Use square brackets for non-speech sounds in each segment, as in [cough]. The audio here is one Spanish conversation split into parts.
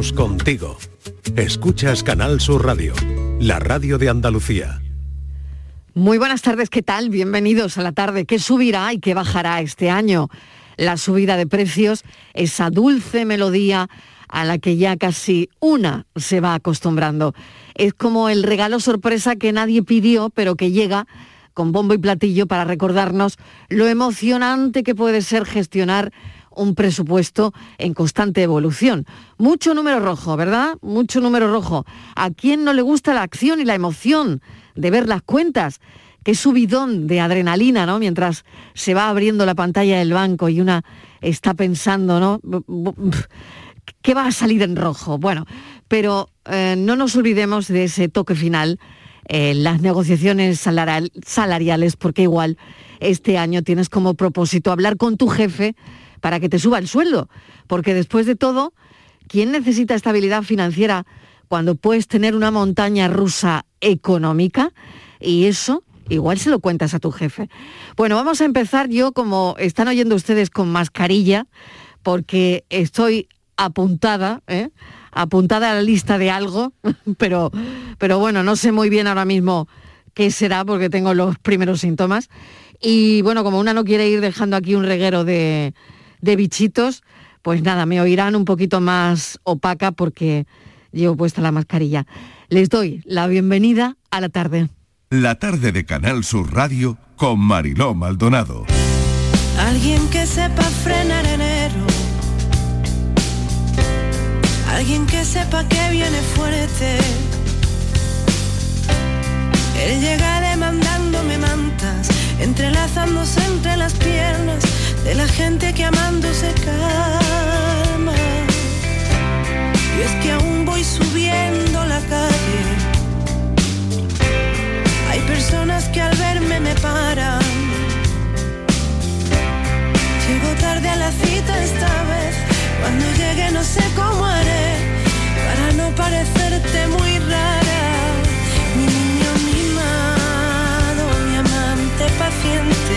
Contigo. Escuchas Canal Sur Radio, la radio de Andalucía. Muy buenas tardes, ¿qué tal? Bienvenidos a la tarde. ¿Qué subirá y qué bajará este año? La subida de precios, esa dulce melodía a la que ya casi una se va acostumbrando. Es como el regalo sorpresa que nadie pidió, pero que llega con bombo y platillo para recordarnos lo emocionante que puede ser gestionar un presupuesto en constante evolución. Mucho número rojo, ¿verdad? Mucho número rojo. ¿A quién no le gusta la acción y la emoción de ver las cuentas? Qué subidón de adrenalina, ¿no? Mientras se va abriendo la pantalla del banco y una está pensando, ¿no? ¿Qué va a salir en rojo? Bueno, pero eh, no nos olvidemos de ese toque final, eh, las negociaciones salariales, porque igual este año tienes como propósito hablar con tu jefe para que te suba el sueldo. Porque después de todo, ¿quién necesita estabilidad financiera cuando puedes tener una montaña rusa económica? Y eso igual se lo cuentas a tu jefe. Bueno, vamos a empezar yo, como están oyendo ustedes, con mascarilla, porque estoy apuntada, ¿eh? apuntada a la lista de algo, [laughs] pero, pero bueno, no sé muy bien ahora mismo qué será porque tengo los primeros síntomas. Y bueno, como una no quiere ir dejando aquí un reguero de, de bichitos, pues nada, me oirán un poquito más opaca porque llevo puesta la mascarilla. Les doy la bienvenida a la tarde. La tarde de Canal Sur Radio con Mariló Maldonado. Alguien que sepa frenar enero. Alguien que sepa que viene fuerte. Él llega demandándome mantas, entrelazándose entre las piernas de la gente que amando se calma. Y es que aún voy subiendo la calle. Hay personas que al verme me paran. Llego tarde a la cita esta vez. Cuando llegue no sé cómo haré para no parecerte muy rara. Mi niño mimado, mi amante paciente,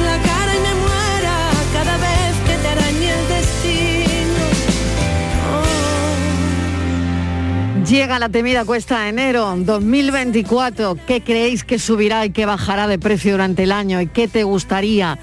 la cara me muera cada vez que te el destino. Oh. Llega la temida cuesta de enero 2024. ¿Qué creéis que subirá y que bajará de precio durante el año? ¿Y qué te gustaría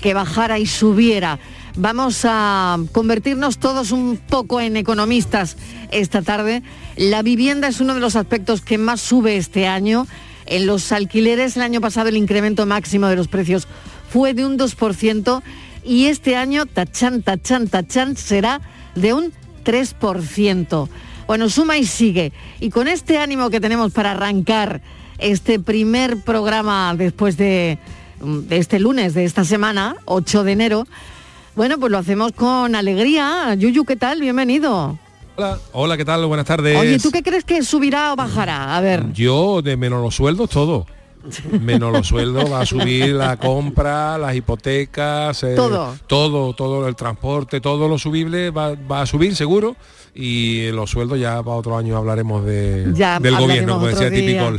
que bajara y subiera? Vamos a convertirnos todos un poco en economistas esta tarde. La vivienda es uno de los aspectos que más sube este año en los alquileres el año pasado el incremento máximo de los precios fue de un 2% y este año, tachan, tachan, tachan, será de un 3%. Bueno, suma y sigue. Y con este ánimo que tenemos para arrancar este primer programa después de, de este lunes, de esta semana, 8 de enero, bueno, pues lo hacemos con alegría. Yuyu, ¿qué tal? Bienvenido. Hola, ¿qué tal? Buenas tardes. Oye, ¿tú qué crees que subirá o bajará? A ver. Yo, de menos los sueldos, todo. Menos los sueldos, va a subir la compra, las hipotecas, eh, todo. todo, todo el transporte, todo lo subible va, a subir seguro y los sueldos ya para otro año hablaremos de, del gobierno, como decía típico.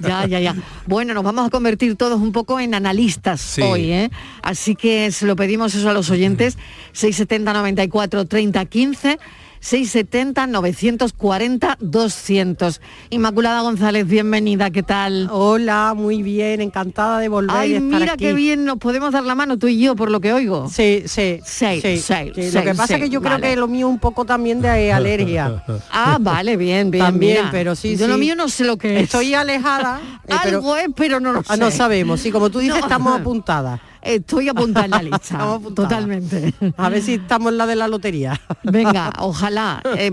Ya, ya, ya. Bueno, nos vamos a convertir todos un poco en analistas hoy, ¿eh? Así que se lo pedimos eso a los oyentes. 670 94 30 15 670 940 200. Inmaculada González, bienvenida, ¿qué tal? Hola, muy bien, encantada de volver Ay, mira qué bien, nos podemos dar la mano tú y yo por lo que oigo. Sí, sí. Sí, sí. lo que pasa es que yo creo que lo mío un poco también de [laughs] alergia. ah, vale, bien, bien. También, pero sí, Yo lo mío no sé lo que es. Estoy alejada. Eh, Algo es, pero no lo sé. Ah, no sabemos, sí, como tú dices, estamos apuntadas. Estoy apuntada en la lista. [laughs] Totalmente. A ver si estamos en la de la lotería. [laughs] Venga, ojalá. Eh,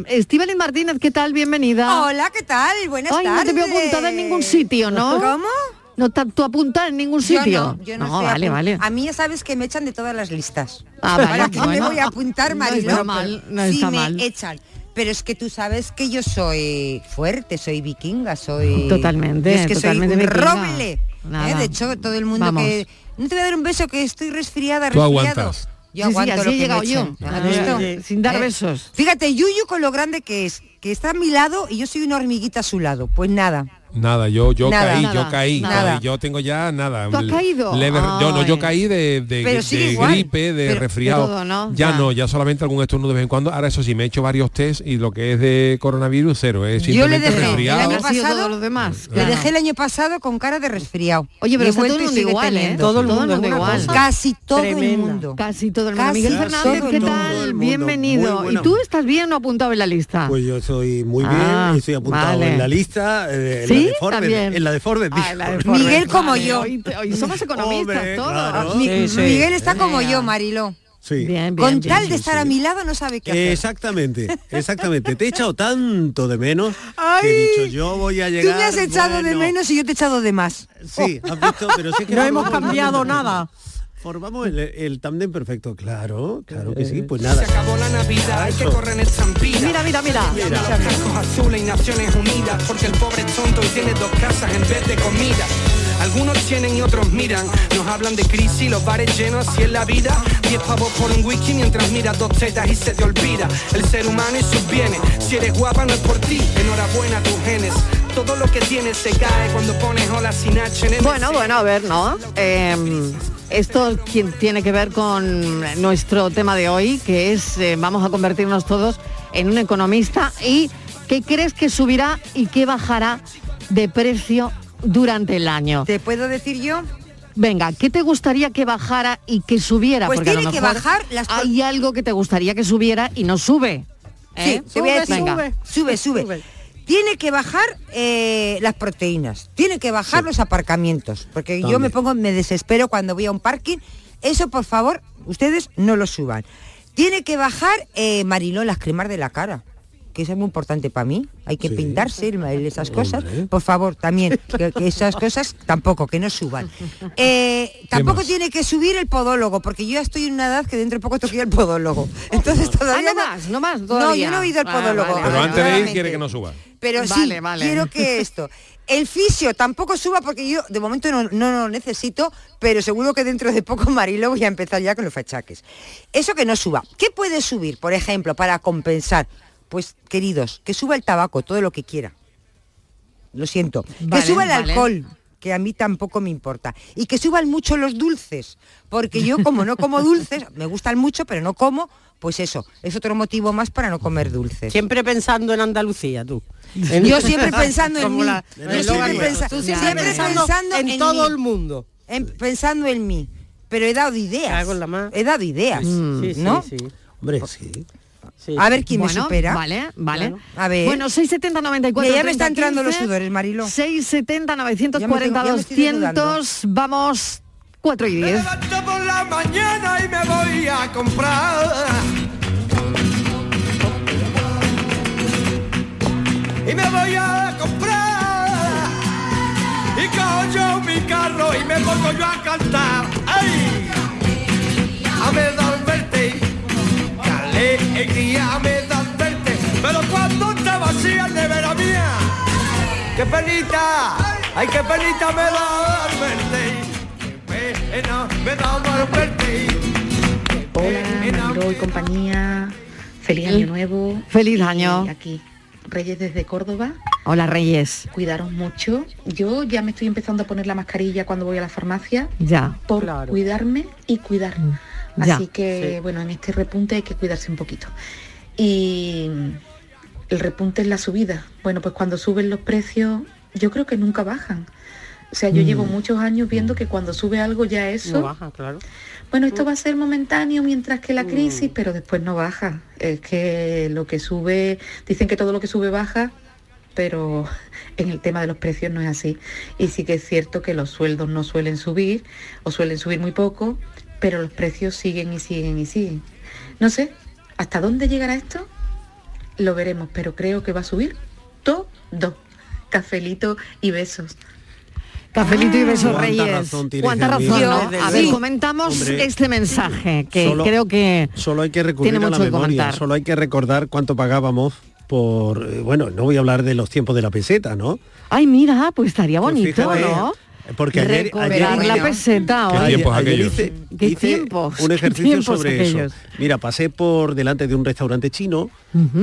Martínez, ¿qué tal? Bienvenida. Hola, ¿qué tal? Buenas Ay, tardes. no te veo apuntada en ningún sitio, ¿no? ¿Cómo? no tú apuntas en ningún sitio. Yo no, yo no, vale, vale. A mí ya sabes que me echan de todas las listas. Ah, vale, ¿Para me voy a apuntar, Mariló? No está mal, no sí, me echan. Pero es que tú sabes que yo soy fuerte, soy vikinga, soy... Totalmente, es que totalmente soy un roble. ¿Eh? De hecho, todo el mundo que... No te voy a dar un beso que estoy resfriada, Tú resfriado. aguantas. Yo aguanto así lo he llegado yo, sin dar ¿Eh? besos. Fíjate, Yuyu con lo grande que es, que está a mi lado y yo soy una hormiguita a su lado. Pues nada. Nada, yo, yo Nada. caí, Nada, yo caí, nada. yo tengo ya nada. ¿Tú has caído? Leve- yo no, yo caí de, de- de gripe, de Pero- resfriado. de todo, ¿no? Ya Ya. no, ya solamente algún estornudo de vez en cuando. Ahora eso sí, me he hecho varios test y lo que es de coronavirus cero, es Yo le simplemente dejé el resfriado. año Ha sido pasado, todos los demás. Le dejé el año pasado con cara de resfriado. Oye, pero está todo el mundo igual, ¿eh? Todo el mundo igual. Casi todo el mundo. Casi todo el mundo. Miguel Fernández, el ¿qué tal? El. Bienvenido. ¿Y tú estás bien o apuntado en la lista? Pues yo estoy muy bien, Ah, estoy apuntado en la lista, eh, De Forbes, También. en la de Forbes. Ah, la de. [laughs] Forbes. Miguel como Vale, yo. Hoy, hoy somos economistas Hombre, todos. claro. Mi- Sí, sí. Miguel está como yo, Mariló. Sí. Bien, bien, Con bien. tal de estar a mi lado no sabe qué hacer. Exactamente, exactamente. Te he echado tanto de menos que he dicho yo voy a Tú llegar. me has echado de bueno. menos y yo te he echado de más. Sí, has visto, pero sí que No formamos hemos cambiado nada. Formamos el, el tándem perfecto, claro, claro que sí. Pues nada. Se acabó la Navidad, hay que correr en estampida. Mira, mira, mira. Cascos azules y Naciones Unidas, porque el pobre es tonto y tiene dos casas en vez de comida. Algunos tienen y otros miran, nos hablan de crisis, los bares llenos, así es la vida. Diez pavos por un whisky mientras miras dos tetas y se te olvida el ser humano y sus bienes. Si eres guapa no es por ti, enhorabuena a tus genes. Todo lo que tienes se cae cuando pones hola sin H en Bueno, bueno, a ver, ¿no? Eh, esto tiene que ver con nuestro tema de hoy, que es eh, vamos a convertirnos todos en un economista y qué crees que subirá y qué bajará de precio durante el año. ¿Te puedo decir yo? Venga, ¿qué te gustaría que bajara y que subiera? Pues Porque a lo tiene que mejor bajar las Hay algo que te gustaría que subiera y no sube. ¿eh? Sí, te voy a decir. Venga. Sube, sube. Tiene que bajar eh, las proteínas, tiene que bajar los aparcamientos, porque yo me pongo, me desespero cuando voy a un parking. Eso, por favor, ustedes no lo suban. Tiene que bajar, eh, Mariló, las cremas de la cara, que eso es muy importante para mí. Hay que Sí. pintarse el- el- esas cosas. Hombre. Por favor, también, que, que esas cosas tampoco, que no suban. Eh, tampoco más? tiene que subir el podólogo, porque yo ya estoy en una edad que dentro de poco tengo que ir al podólogo. [laughs] Entonces Ah, todavía no más, no más No, todavía. yo no he ido al Ah, podólogo. vale, Pero vale, antes de ir Claramente. quiere que no suba. Pero sí, vale. quiero que [laughs] esto. El fisio tampoco suba porque yo de momento no, no lo necesito, pero seguro que dentro de poco, Marilo, voy a empezar ya con los fachaques. Eso que no suba. ¿Qué puede subir, por ejemplo, para compensar? Pues, queridos, que suba el tabaco, todo lo que quiera. Lo siento. Vale, que suba el vale. alcohol, que a mí tampoco me importa. Y que suban mucho los dulces, porque yo como no como dulces, [laughs] me gustan mucho, pero no como, pues eso, es otro motivo más para no comer dulces. Siempre pensando en Andalucía, tú. Yo siempre [laughs] pensando en mí. la- Yo el siempre, eslogan pensa- nuestro. Tú siempre siempre pensando pensando en en todo mí. el mundo. En- pensando en mí. Pero he dado ideas. He dado ideas. Sí, sí, ¿no? sí. Hombre, sí. Sí. A ver quién Bueno, me supera. Vale, vale. Claro. A ver. Bueno, 670 94 Mira, ya me 30, están entrando 15, los sudores, Marilo. 670 Ya me tengo- 940 ya me estoy desnudando. 200. Vamos 4 y Me 10. levanto por la mañana y me voy a comprar. Y me voy a comprar. Y cojo yo mi carro y me pongo yo a cantar. ¡Ay! A me verte. ¡Qué alegría me dan verte! Pero cuando te vacía el nevera mía. ¡Qué penita! ¡Ay, qué penita me da verte! ¡Qué pena me da mal verte! Hola, Mariló y compañía. Feliz año nuevo. Feliz Y año. Aquí, Reyes desde Córdoba. Hola Reyes. Cuidaros mucho. Yo ya me estoy empezando a poner la mascarilla cuando voy a la farmacia Ya. por Claro. cuidarme y cuidar. Ya. Así que, bueno, en este repunte hay que cuidarse un poquito. Y el repunte es la subida. Bueno, pues cuando suben los precios, yo creo que nunca bajan. O sea, yo llevo muchos años viendo que cuando sube algo ya eso No baja, claro. bueno, esto va a ser momentáneo mientras que la crisis, pero después no baja. Es que lo que sube, dicen que todo lo que sube baja, pero [laughs] en el tema de los precios no es así. Y sí que es cierto que los sueldos no suelen subir o suelen subir muy poco, pero los precios siguen y siguen y siguen. No sé, ¿hasta dónde llegará esto? Lo veremos, pero creo que va a subir todo. Cafelito y besos. Cafelito y besos reyes. ¿Cuánta razón? A ver, comentamos este mensaje que creo que solo hay que recurrir a la memoria, solo hay que recordar cuánto pagábamos por eh, bueno, no voy a hablar de los tiempos de la peseta, ¿no? Ay, mira, pues estaría pues bonito, ¿no? Porque ayer, ayer la peseta ¿Qué tiempos hice, ¿Qué tiempos? un ejercicio sobre eso. Mira, pasé por delante de un restaurante chino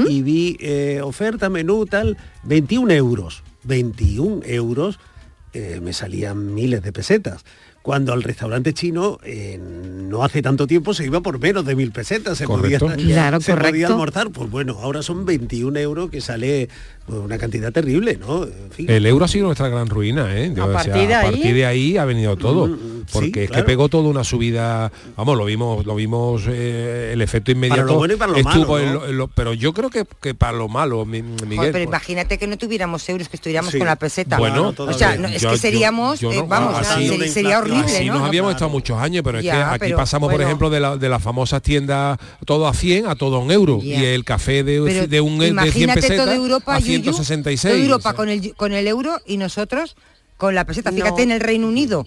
y vi eh, oferta, menú, tal, 21 euros. 21 euros eh, me salían miles de pesetas. Cuando al restaurante chino eh, no hace tanto tiempo se iba por menos de mil pesetas, se, podía, [laughs] se podía, almorzar, pues bueno, ahora son 21 euros que sale una cantidad terrible, ¿no? El euro ha sido nuestra gran ruina, ¿eh? a, partir, de ahí... ha venido todo. Mm, mm, porque es que pegó toda una subida, vamos, lo vimos, lo vimos eh, el efecto inmediato. Para lo bueno y para lo malo. pero yo creo que, que, para lo malo, Miguel. pero pues. imagínate que no tuviéramos euros, que estuviéramos con la peseta. Bueno, o sea, es que seríamos, eh, vamos, sería horrible Así nos habíamos estado muchos años, pero es que aquí pasamos, por ejemplo, de, la, de las famosas tiendas todo a 100 a todo a un euro. Y el café de, de un de 100 pesetas Europa, a 166. Europa con el, con el euro y nosotros con la peseta. Fíjate en el Reino Unido,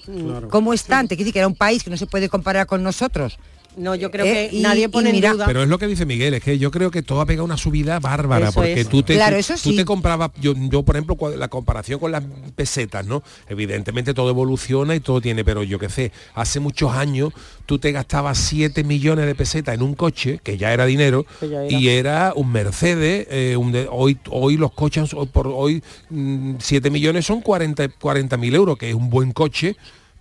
cómo están. Te quiere decir que era un país que no se puede comparar con nosotros. No, yo creo eh, que nadie pone en duda. Pero es lo que dice Miguel, es que yo creo que todo ha pegado una subida bárbara, porque tú te, tú, te comprabas, yo, yo por ejemplo, la comparación con las pesetas, ¿no? Evidentemente todo evoluciona y todo tiene, pero yo qué sé, hace muchos años tú te gastabas 7 millones de pesetas en un coche, que ya era dinero, y era un Mercedes, eh, hoy, hoy los coches, por hoy 7 mm, millones son 40 mil euros, que es un buen coche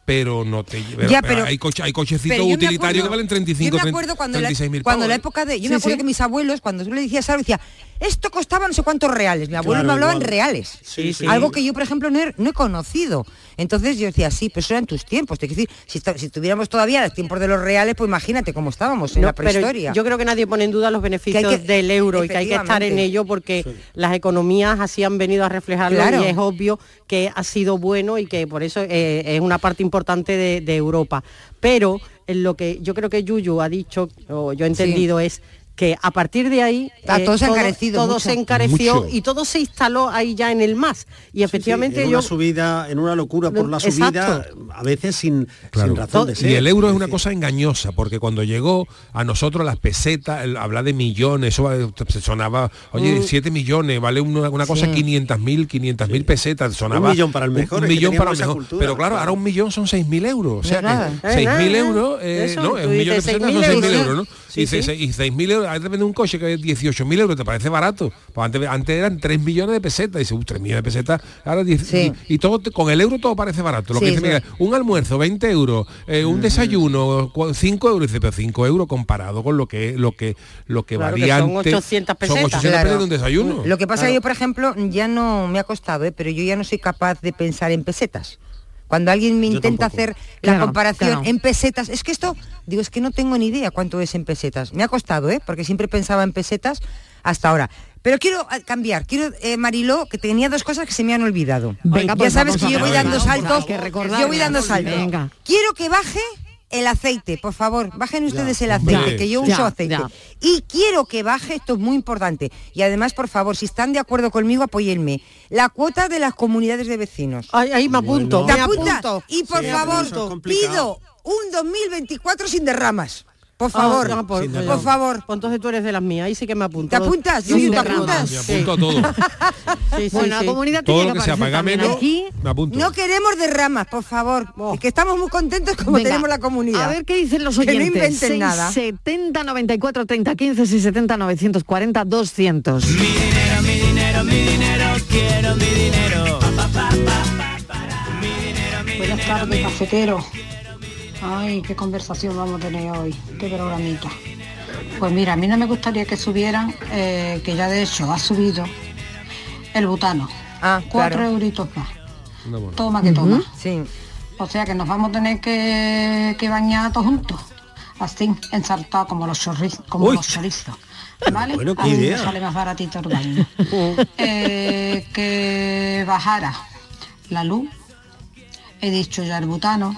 pero no te ya, pero, hay, coche, hay cochecitos utilitarios que valen 35 yo me acuerdo cuando la, cuando la época de yo me acuerdo que mis abuelos cuando yo le decía algo decía esto costaba no sé cuántos reales. Mi abuelo me hablaba en reales. Algo que yo por ejemplo no he, conocido. Entonces yo decía sí pero eso en tus tiempos. Te decir si, si tuviéramos todavía los tiempos de los reales pues imagínate cómo estábamos en la prehistoria. yo creo que nadie pone en duda los beneficios del euro y que hay que estar en ello porque las economías así han venido a reflejarlo y es obvio que ha sido bueno y que por eso eh, es una parte importante de, Europa. Pero en lo que yo creo que Yuyu ha dicho, o yo he entendido, es que a partir de ahí eh, todo, se, todo se encareció y todo se instaló ahí ya en el más. Y efectivamente en yo una subida en una locura por la subida a veces sin, razón de ser. y el euro es una cosa engañosa porque cuando llegó a nosotros las pesetas habla de millones eso sonaba oye 7 mm. millones vale una, cosa 500 mil 500 mil pesetas sonaba un millón para el mejor un, millón para el mejor. pero claro ahora un millón son 6 mil euros o sea que 6 mil euros eh, no un millón de pesetas son 6 mil euros ¿no? y 6 mil euros euros, vende un coche que es 18.000 euros, ¿te parece barato? Pues antes, antes eran 3 millones de pesetas, y dice, 3 millones de pesetas, ahora 10, y, todo con el euro todo parece barato. Lo que dice, un almuerzo, 20 euros, eh, un desayuno, 5 euros, dice, pero 5 euros comparado con lo que lo que lo que valía son 800 pesetas. Son 800 pesetas de un desayuno. Lo que pasa es que yo, por ejemplo, ya no me ha costado, ¿eh? pero yo ya no soy capaz de pensar en pesetas. Cuando alguien me intenta hacer la comparación en pesetas, es que esto, digo, es que no tengo ni idea cuánto es en pesetas. Me ha costado, ¿eh? Porque siempre pensaba en pesetas hasta ahora. Pero quiero ah, cambiar, quiero, eh, Mariló, que tenía dos cosas que se me han olvidado. ya pues sabes que yo voy dando saltos, yo voy dando saltos. Quiero que baje el aceite, por favor, bajen ustedes el aceite, que yo uso aceite. Y quiero que baje, esto es muy importante. Y además, por favor, si están de acuerdo conmigo, apóyenme. La cuota de las comunidades de vecinos. Ahí, me apunto. ¿Te apunto? Y por favor, pido un 2024 sin derramas. Por ah, favor, por, favor. Pues entonces tú eres de las mías, ahí sí que me apunto. ¿Te apuntas? Sí, ¿te apuntas? Me apunto a todo. sí, bueno, la comunidad todo lo que, sea paga menos, aquí. Me apunto. No queremos derramas, por favor. Oh. que estamos muy contentos como tenemos la comunidad. A ver qué dicen los oyentes. Que no inventen nada. 70 94 30 15 y 70 940 200. Mi dinero, mi dinero, mi dinero, quiero mi dinero. Buenas tardes, cafetero. Ay, qué conversación vamos a tener hoy, qué programita. Pues mira, a mí no me gustaría que subieran, eh, que ya de hecho ha subido el butano. Ah, Cuatro euritos más. Toma que toma. Sí. O sea que nos vamos a tener que, bañar todos juntos. Así, ensartados como los chorizos, como los chorizos. ¿Vale? Bueno, qué idea. sale más baratito el baño. [laughs] Eh, que bajara la luz. He dicho ya el butano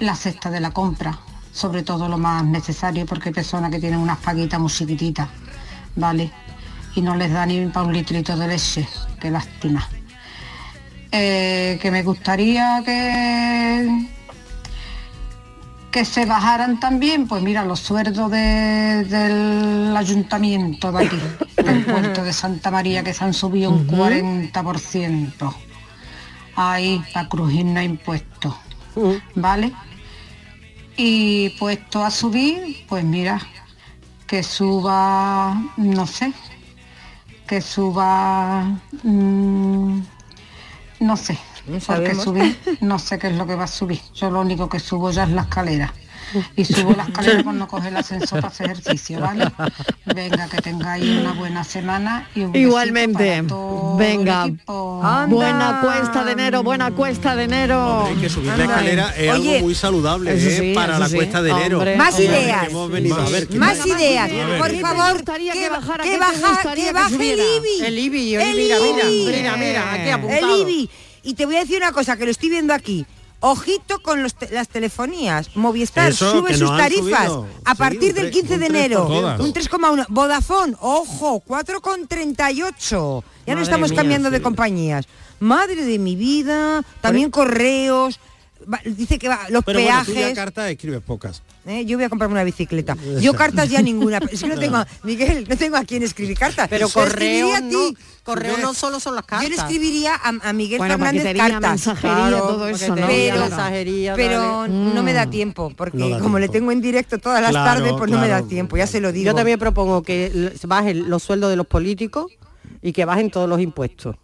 la cesta de la compra, sobre todo lo más necesario porque hay personas que tienen unas paguitas muy chiquititas, ¿vale? Y no les da ni para un litrito de leche, qué lástima. eh, que me gustaría que que se bajaran también, pues mira, los sueldos del ayuntamiento de aquí, del puerto de Santa María, que se han subido un 40%. Ahí, para crujir no impuestos, ¿vale? Y puesto a subir, pues mira, que suba, no sé, que suba, mm, no sé, porque subir, [laughs] no sé qué es lo que va a subir. Yo lo único que subo ya es la escalera. Y subo la escalera por no coger el ascensor para hacer ejercicio, ¿vale? Venga, que tengáis una buena semana y un Igualmente. Venga. Buena cuesta de enero, buena cuesta de enero. hay que subir la escalera es algo muy saludable ¿eh? para la cuesta de enero. Más ideas. Más ideas. Por favor, que, baje el IBI. El IBI, mira, mira, mira, aquí apuntado. El IBI y te voy a decir una cosa, que lo estoy viendo aquí. Ojito con las telefonías. Movistar sube sus tarifas a partir del 15 de enero. Un 3,1. Vodafone, ojo, 4,38. Ya no estamos cambiando de compañías. Madre de mi vida, también correos. Dice que va, los peajes. Bueno, carta escribes pocas. ¿eh? Yo voy a comprarme una bicicleta. Yo [laughs] cartas ya ninguna. Es que no tengo, Miguel, no tengo a quién escribir cartas. Pero correo no, correo no solo son las cartas. Yo le escribiría a, Miguel Fernández cartas. mensajería, todo eso, ¿no? Pero, no me da mm. tiempo, porque como le tengo en directo todas las tardes, pues no me da tiempo, ya se lo digo. Yo también propongo que bajen los sueldos de los políticos y que bajen todos los impuestos.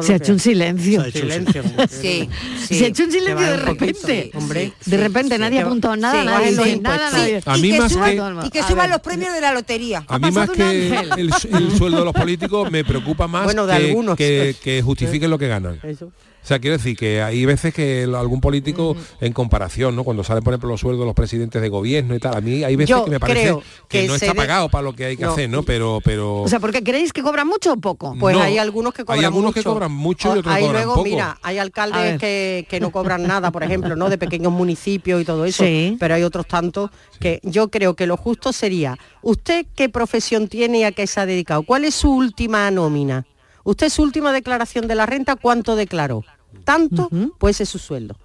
Se ha hecho un silencio. Se ha hecho silencio. sí, Se ha hecho un silencio de repente. hombre, de repente nadie ha apuntado nada, nadie, nada, nadie. A mí y más que, y que suban los premios de la lotería. A mí más que el, sueldo de los políticos me preocupa más bueno, de que, algunos. que, que justifiquen lo que ganan. Eso. O sea, quiero decir que hay veces que algún político, en comparación, ¿no? Cuando salen, por ejemplo, los sueldos de los presidentes de gobierno y tal, a mí hay veces que me parece que, no está pagado para lo que hay que hacer, ¿no? Pero, pero. O sea, porque creéis que cobran mucho o poco. Pues hay algunos que cobran Hay algunos mucho. que cobran mucho y otros hay cobran luego, mira, hay alcaldes que, que, no cobran nada, por ejemplo, ¿no? De pequeños [laughs] municipios y todo eso. Pero hay otros tantos que yo creo que lo justo sería, ¿usted qué profesión tiene y a qué se ha dedicado? ¿Cuál es su última nómina? ¿Usted su última declaración de la renta cuánto declaró? Tanto, pues es su sueldo.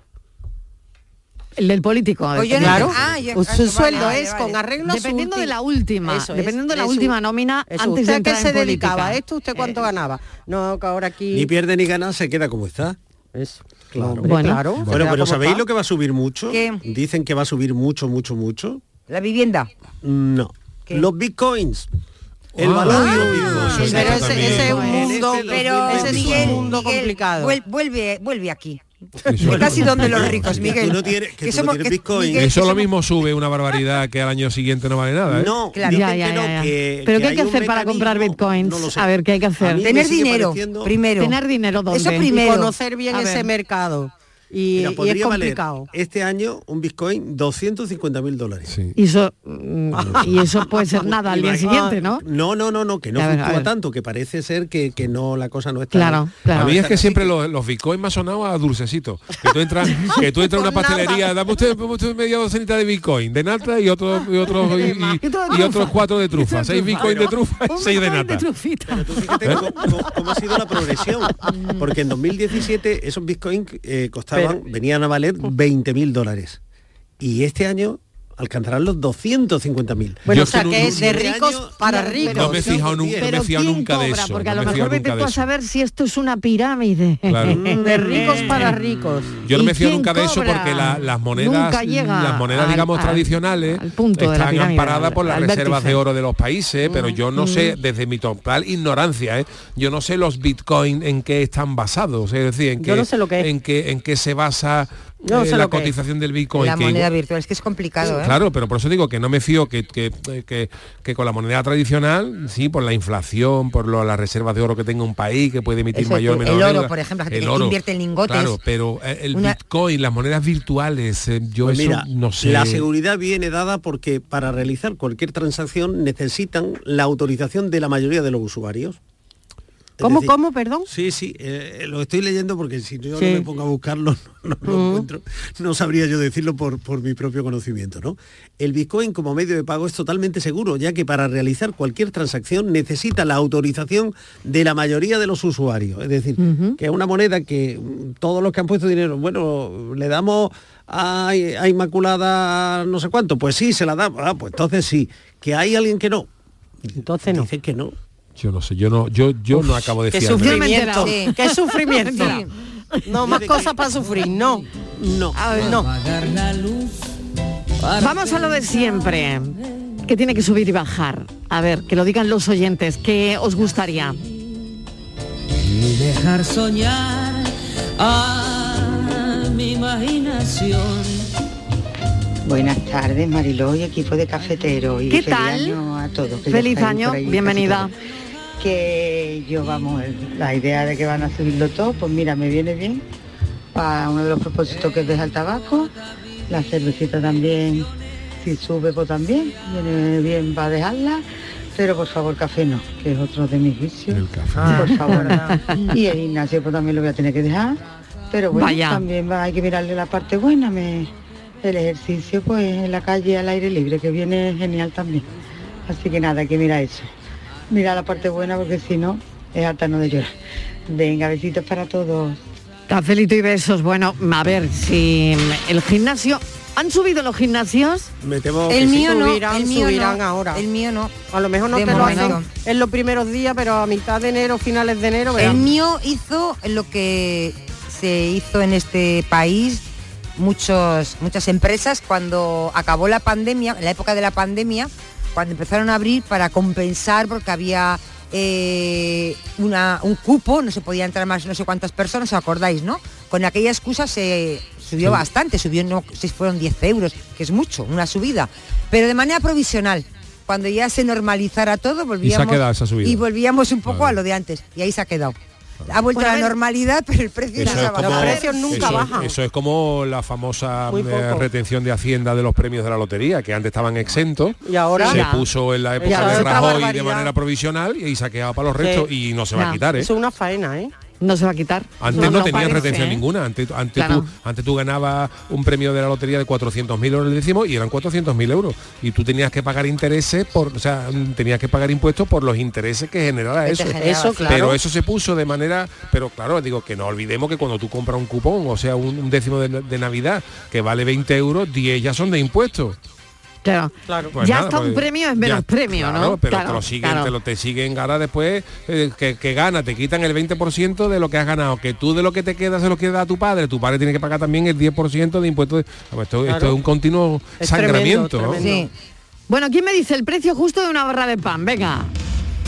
El del político. claro. Ah, su sueldo es con arreglos dependiendo de la última, dependiendo de la última nómina antes de entrar qué se dedicaba a esto, usted cuánto eh. ganaba. No, que ahora aquí ni pierde ni gana, se queda como está. Eso. Claro. Bueno, claro. Bueno, pero ¿sabéis lo que va a subir mucho? Dicen que va a subir mucho, mucho, mucho. La vivienda. No. Los bitcoins. El valor Pero ese, es un mundo, pero ese es un mundo complicado. Vuelve, vuelve aquí. casi donde los ricos, Miguel. Eso lo mismo sube una barbaridad que al año siguiente no vale nada. ¿eh? No, claro. Ya, ya, ya, Pero ¿qué hay que hacer para comprar bitcoins? a ver, ¿qué hay que hacer? Tener dinero, primero. Tener dinero, ¿dónde? Eso primero. conocer bien ese mercado. Y, es complicado. este año un Bitcoin 250 mil dólares. Y, eso, mm, y eso puede ser nada al día siguiente, ¿no? No, no, no, no, que no fluctúa tanto, que parece ser que, que, no, la cosa no está... Claro, claro. A mí es que siempre los, los Bitcoins me han sonado a dulcecito. Que tú entras, que tú entras a una [laughs] pastelería, dame usted, media docenita de Bitcoin, de nata y otros y otros y, [laughs] otros cuatro de trufa. Seis Bitcoin de trufa y seis de nata. Pero tú fíjate [laughs] cómo, ha sido la progresión. Porque en 2017 esos Bitcoins eh, costaban venían a valer 20 mil dólares. Y este año alcanzarán los 250 mil. Bueno, o sea que es de ricos para ricos. No me he fijado, nunca de eso. Porque a lo mejor vete tú a saber si esto es una pirámide. [laughs] de ricos para ricos. Yo no me fijado nunca de eso porque las monedas, las monedas digamos tradicionales están amparadas por las reservas de oro de los países, pero yo no sé, mm. desde mi total ignorancia, ¿eh? yo no sé los bitcoins en qué están basados, es decir, en qué, en qué, en qué se basa no, eh, la cotización del Bitcoin. La moneda virtual, es que es complicado. ¿eh? Claro, pero por eso digo que no me fío que, que, que, con la moneda tradicional, sí, por la inflación, por las reservas de oro que tenga un país, que puede emitir mayor o menor. El oro, por ejemplo, que invierte en lingotes. Claro, pero eh, el Bitcoin, las monedas virtuales, yo pues eso no sé. La seguridad viene dada porque para realizar cualquier transacción necesitan la autorización de la mayoría de los usuarios. ¿Cómo, cómo, perdón? Sí, sí, eh, lo estoy leyendo porque si yo no me pongo a buscarlo, [laughs] no, lo mm. encuentro, no sabría yo decirlo por, por mi propio conocimiento, ¿no? El Bitcoin como medio de pago es totalmente seguro, ya que para realizar cualquier transacción necesita la autorización de la mayoría de los usuarios. Es decir, que es una moneda que todos los que han puesto dinero, bueno, le damos a, Inmaculada no sé cuánto, pues sí, se la da, ah, pues entonces sí. Que hay alguien que no, entonces no. Dice que no. Yo no sé, yo no, yo, yo no acabo de Qué sufrimiento, qué sufrimiento. No, más cosas para sufrir, no. No, no. Vamos a lo de siempre, que tiene que subir y bajar. A ver, que lo digan los oyentes, ¿qué os gustaría? Y dejar soñar a mi imaginación Buenas tardes, Mariló y equipo de cafetero. Y ¿Qué feliz tal? año a todos. feliz año, bienvenida. Que yo, vamos, la idea de que van a subirlo todo, pues mira, me viene bien. Para uno de los propósitos que es dejar el tabaco, la cervecita también, si sube, pues también, viene bien para dejarla. Pero por favor, café no, que es otro de mis vicios. El café. Por favor. [laughs] y el gimnasio pues también lo voy a tener que dejar. Pero bueno, también hay que mirarle la parte buena. Me, el ejercicio pues en la calle al aire libre, que viene genial también. Así que nada, que mira eso. Mira la parte buena porque si no, es harta no de llorar. Venga, besitos para todos. Cafelito y besos. Bueno, a ver, si el gimnasio... ¿Han subido los gimnasios? el mío no, el mío subirán ahora. El mío no. A lo mejor no te lo hacen en los primeros días, pero a mitad de enero, finales de enero. El mío hizo lo que se hizo en este país muchos, muchas empresas cuando acabó la pandemia, en la época de la pandemia, cuando empezaron a abrir para compensar porque había eh, una, un cupo, no se podía entrar más no sé cuántas personas, ¿os acordáis, no? Con aquella excusa se subió bastante, subió, no si fueron 10 euros, que es mucho, una subida, pero de manera provisional. Cuando ya se normalizara todo, volvíamos, y, volvíamos un poco a lo de antes, y ahí se ha quedado ha vuelto a la normalidad, pero el precio eso es como, Los precios nunca bajan. Eso es como la famosa eh, retención de Hacienda de los premios de la lotería, que antes estaban exentos. Y ahora se puso en la época de Rajoy de manera provisional y se ha quedado para los restos y no se va a quitar. ¿eh? Es una faena, ¿eh? No se va a quitar. Antes no, tenían retención ¿eh? ninguna. Antes, antes, tú, antes tú ganabas un premio de la lotería de 400.000 euros el décimo y eran 400.000 euros. Y tú tenías que pagar intereses, por, o sea, tenías que pagar impuestos por los intereses que generaba eso. eso Pero eso se puso de manera... Pero claro, digo que no olvidemos que cuando tú compras un cupón, o sea, un, décimo de, de Navidad que vale 20 euros, 10 ya son de impuestos. Claro, claro. Pues ya está un pues premio es menos premio, ¿no? Pero te lo siguen, te, lo, te siguen ahora después eh, que, gana, te quitan el 20% de lo que has ganado, que tú de lo que te queda se lo quieres dar a tu padre, tu padre tiene que pagar también el 10% de impuestos. Esto, es un continuo sangramiento. Bueno, ¿quién me dice el precio justo de una barra de pan? Venga.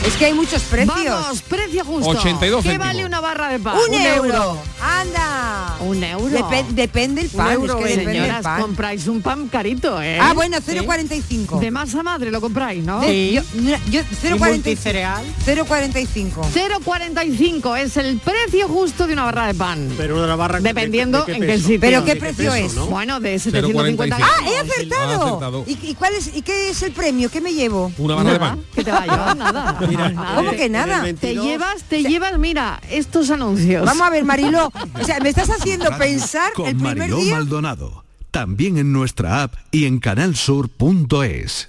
Es que hay muchos precios. Vamos, precio justo. 82 ¿Qué vale una barra de pan? Un, euro. Anda. Un euro. depende el pan. Un euro, es que señoras, pan. compráis un pan carito, ¿eh? Ah, bueno, 0,45. De masa madre lo compráis, ¿no? Sí. Yo, yo 0,45. 0,45. 0,45 es el precio justo de una barra de pan. Pero una barra Dependiendo en qué sitio. ¿Pero qué precio es? Bueno, de 750 Ah, he acertado. ¿Y, cuál es, ¿Y qué es el premio? ¿Qué me llevo? Una barra de pan. Que te va a llevar nada. [laughs] ¿Cómo que nada? te llevas, te llevas, mira, estos anuncios. Vamos a ver, Marilo. O sea, me estás haciendo pensar Con el primer Mariló día... Maldonado. También en nuestra app y en canalsur.es.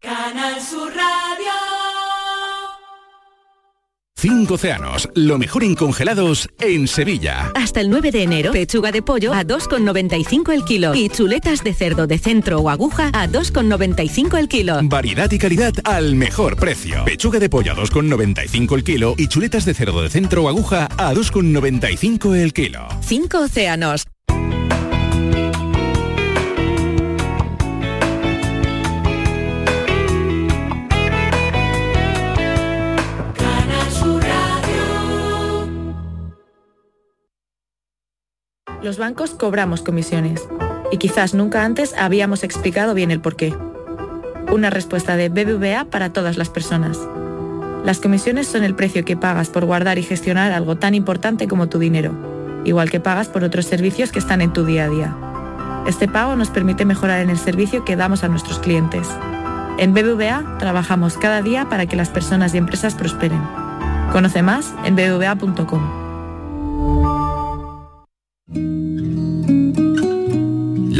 Canal Sur Cinco océanos, lo mejor en congelados en Sevilla. Hasta el 9 de enero, pechuga de pollo a 2,95 el kilo y chuletas de cerdo de centro o aguja a 2,95 el kilo. Variedad y calidad al mejor precio. Pechuga de pollo a 2,95 el kilo y chuletas de cerdo de centro o aguja a 2,95 el kilo. Cinco océanos, Los bancos cobramos comisiones y quizás nunca antes habíamos explicado bien el porqué. Una respuesta de BBVA para todas las personas. Las comisiones son el precio que pagas por guardar y gestionar algo tan importante como tu dinero, igual que pagas por otros servicios que están en tu día a día. Este pago nos permite mejorar en el servicio que damos a nuestros clientes. En BBVA trabajamos cada día para que las personas y empresas prosperen. Conoce más en bbva.com.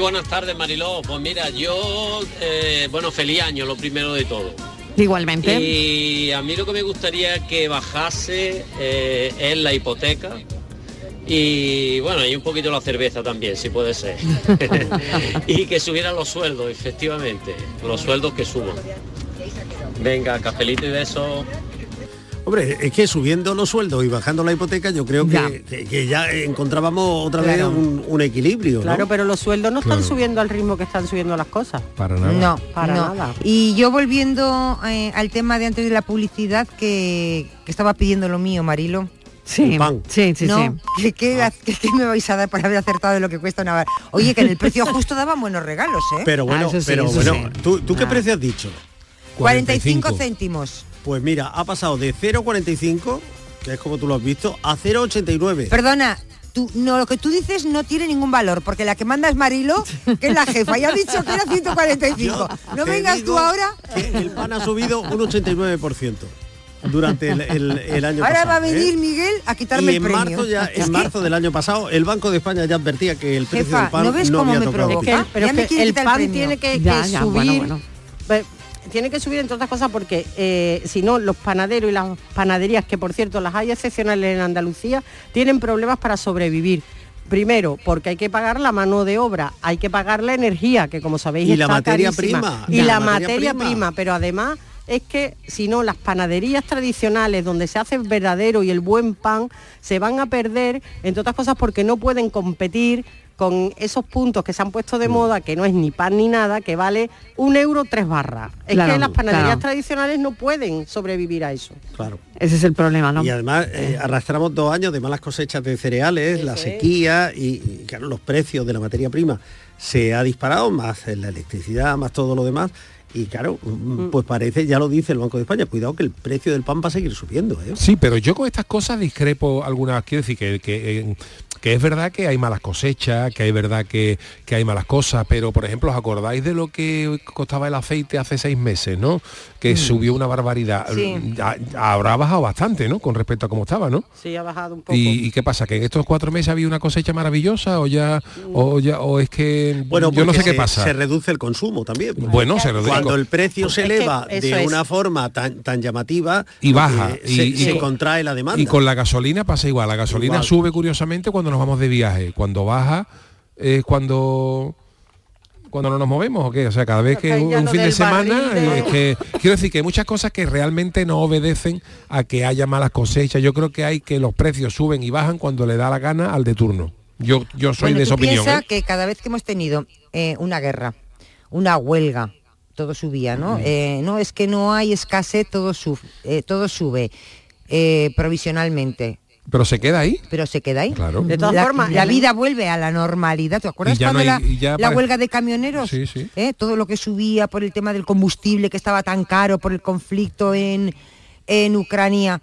buenas tardes, Mariló. Pues mira, yo, eh, bueno, feliz año, lo primero de todo. Igualmente. Y a mí lo que me gustaría que bajase eh, es la hipoteca. Y bueno, y un poquito la cerveza también, si puede ser. [laughs] [laughs] y que subieran los sueldos, efectivamente. Los sueldos que suban. Venga, cafelito y beso. Hombre, es que subiendo los sueldos y bajando la hipoteca, yo creo que ya, encontrábamos otra vez un, equilibrio. Claro, pero los sueldos no están subiendo al ritmo que están subiendo las cosas. Para nada. No, para nada. Y yo volviendo eh, al tema de antes de la publicidad que, estaba pidiendo lo mío, Marilo. Sí, sí, sí, no, sí. ¿qué, me vais a dar por haber acertado de lo que cuesta una Oye, que en el precio justo daban buenos regalos, ¿eh? Pero bueno, ah, pero bueno, ¿tú, qué ah. precio has dicho? 45 céntimos. Pues mira, ha pasado de 0,45, que es como tú lo has visto, a 0,89. Perdona, Tú, no, lo que tú dices no tiene ningún valor, porque la que manda es Marilo, que es la jefa, y ha dicho que era 145. no vengas tú ahora. el pan ha subido un 89% durante el, año Ahora va a venir ¿eh? Miguel a quitarme en el premio. Marzo ya, en marzo del año pasado, el Banco de España ya advertía que el precio del pan ¿no, ves no cómo había me tocado. pero el pan tiene que, subir tiene que subir entre otras cosas porque eh, si no los panaderos y las panaderías, que por cierto las hay excepcionales en Andalucía, tienen problemas para sobrevivir. Primero, porque hay que pagar la mano de obra, hay que pagar la energía, que como sabéis y está la materia prima. Y la, materia, prima. pero además es que si no las panaderías tradicionales donde se hace el verdadero y el buen pan se van a perder, entre otras cosas porque no pueden competir con esos puntos que se han puesto de mm. moda, que no es ni pan ni nada, que vale un euro tres barras. Es que las panaderías tradicionales no pueden sobrevivir a eso. Claro. Ese es el problema, ¿no? Y además eh, arrastramos dos años de malas cosechas de cereales, la sequía y, claro, los precios de la materia prima se ha disparado, más la electricidad, más todo lo demás. Y claro, mm, mm. pues parece, ya lo dice el Banco de España, cuidado que el precio del pan va a seguir subiendo. ¿eh? Sí, pero yo con estas cosas discrepo algunas, quiero decir que, que que es verdad que hay malas cosechas, que hay verdad que, hay malas cosas, pero por ejemplo, ¿os acordáis de lo que costaba el aceite hace seis meses, ¿no? Que mm. subió una barbaridad. Ahora ha bajado bastante, ¿no? Con respecto a cómo estaba, ¿no? Sí, ha bajado un poco. ¿Y, qué pasa? ¿Que en estos cuatro meses había una cosecha maravillosa o ya, o ya, o es que bueno, yo no sé qué pasa? Se reduce el consumo también. Bueno, se reduce. Cuando el precio se eleva de una forma tan, tan llamativa y baja y, se, contrae la demanda. Y con la gasolina pasa igual. La gasolina sube curiosamente cuando nos vamos de viaje cuando baja es cuando cuando no nos movemos o qué o sea cada vez que un, fin de semana es que quiero decir que hay muchas cosas que realmente no obedecen a que haya malas cosechas. Yo creo que hay que los precios suben y bajan cuando le da la gana al de turno. Yo yo soy de esa opinión ¿eh? que cada vez que hemos tenido eh, una guerra una huelga todo subía no eh, no es que no hay escasez todo sube provisionalmente pero se queda ahí. Pero se queda ahí. Claro. De todas formas, la vida vuelve a la normalidad. ¿Te acuerdas cuando la, huelga de camioneros? Sí, sí. ¿Eh? Todo lo que subía por el tema del combustible que estaba tan caro, por el conflicto en, en Ucrania.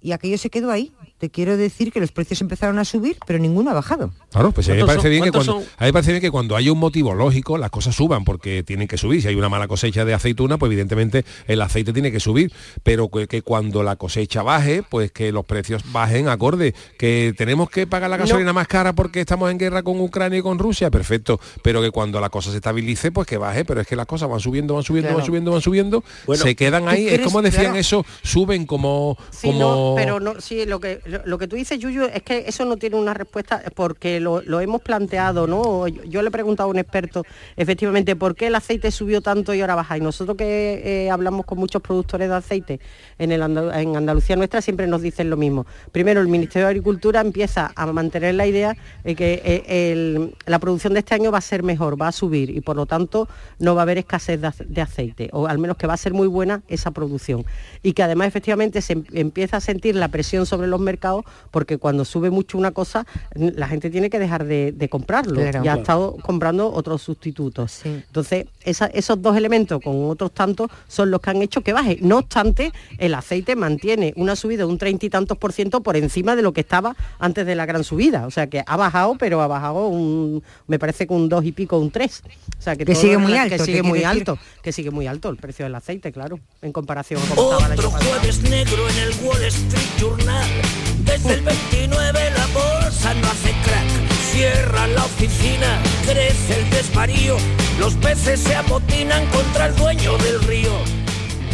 Y aquello se quedó ahí. Te quiero decir que los precios empezaron a subir, pero ninguno ha bajado. Claro, pues a mí, me parece bien que cuando, a mí parece bien que cuando hay un motivo lógico, las cosas suban, porque tienen que subir. Si hay una mala cosecha de aceituna, pues evidentemente el aceite tiene que subir, pero que, cuando la cosecha baje, pues que los precios bajen acorde. Que tenemos que pagar la gasolina más cara porque estamos en guerra con Ucrania y con Rusia, perfecto. Pero que cuando la cosa se estabilice, pues que baje, pero es que las cosas van subiendo, van subiendo, van subiendo, van subiendo, se quedan ahí. Es como decían eso, suben como... como... pero no, sí, lo que lo que tú dices, Yuyu, es que eso no tiene una respuesta porque lo, hemos planteado, ¿no? Yo, le he preguntado a un experto, efectivamente, ¿por qué el aceite subió tanto y ahora baja? Y nosotros que eh, hablamos con muchos productores de aceite en Andalucía nuestra, siempre nos dicen lo mismo. Primero, el Ministerio de Agricultura empieza a mantener la idea de que eh, la producción de este año va a ser mejor, va a subir y por lo tanto no va a haber escasez de, aceite, o al menos que va a ser muy buena esa producción. Y que además efectivamente se em, empieza a sentir la presión sobre los mercados porque cuando sube mucho una cosa, la gente tiene que dejar de, comprarlo. Ya ha estado comprando otros sustitutos. Entonces, esos dos elementos con otros tantos son los que han hecho que baje. No obstante, el aceite mantiene una subida de un treinta y tantos por ciento por encima de lo que estaba antes de la gran subida. O sea que ha bajado, pero ha bajado un, me parece que un dos y pico, un tres. O sea que, sigue muy alto. Que sigue muy alto. Que sigue muy alto el precio del aceite, claro, en comparación con estaba el año jueves negro en el Wall Street Journal. Desde el 29 la bolsa no hace crack. Cierra la oficina, crece el desvarío. Los peces se amotinan contra el dueño del río.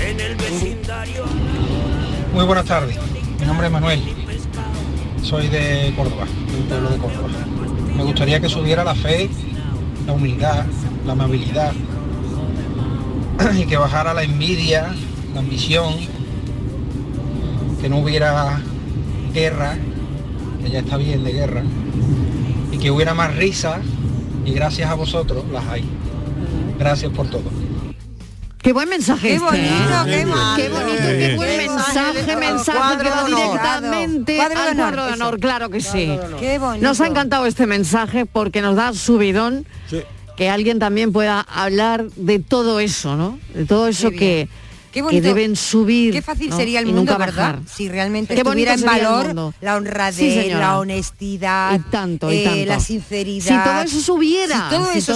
En el vecindario. Muy buenas tardes. Mi nombre es Manuel. Soy de Córdoba, del pueblo de Córdoba. Me gustaría que subiera la fe, la humildad, la amabilidad y que bajara la envidia, la ambición, que no hubiera guerra, que ya está bien de guerra, y que hubiera más risa, y gracias a vosotros las hay. Gracias por todo. Qué buen mensaje. Qué este, bonito, ¿eh? qué, bonito, qué buen mensaje, mensaje que va directamente al cuadro de honor, claro que sí. Nos ha encantado este mensaje porque nos da subidón que alguien también pueda hablar de todo eso, ¿no? De todo eso que que deben subir. Qué fácil sería el mundo, ¿verdad? Si realmente estuviera en valor la honradez, la honestidad, y tanto, y eh, la sinceridad. Si todo eso subiera, si todo, eso,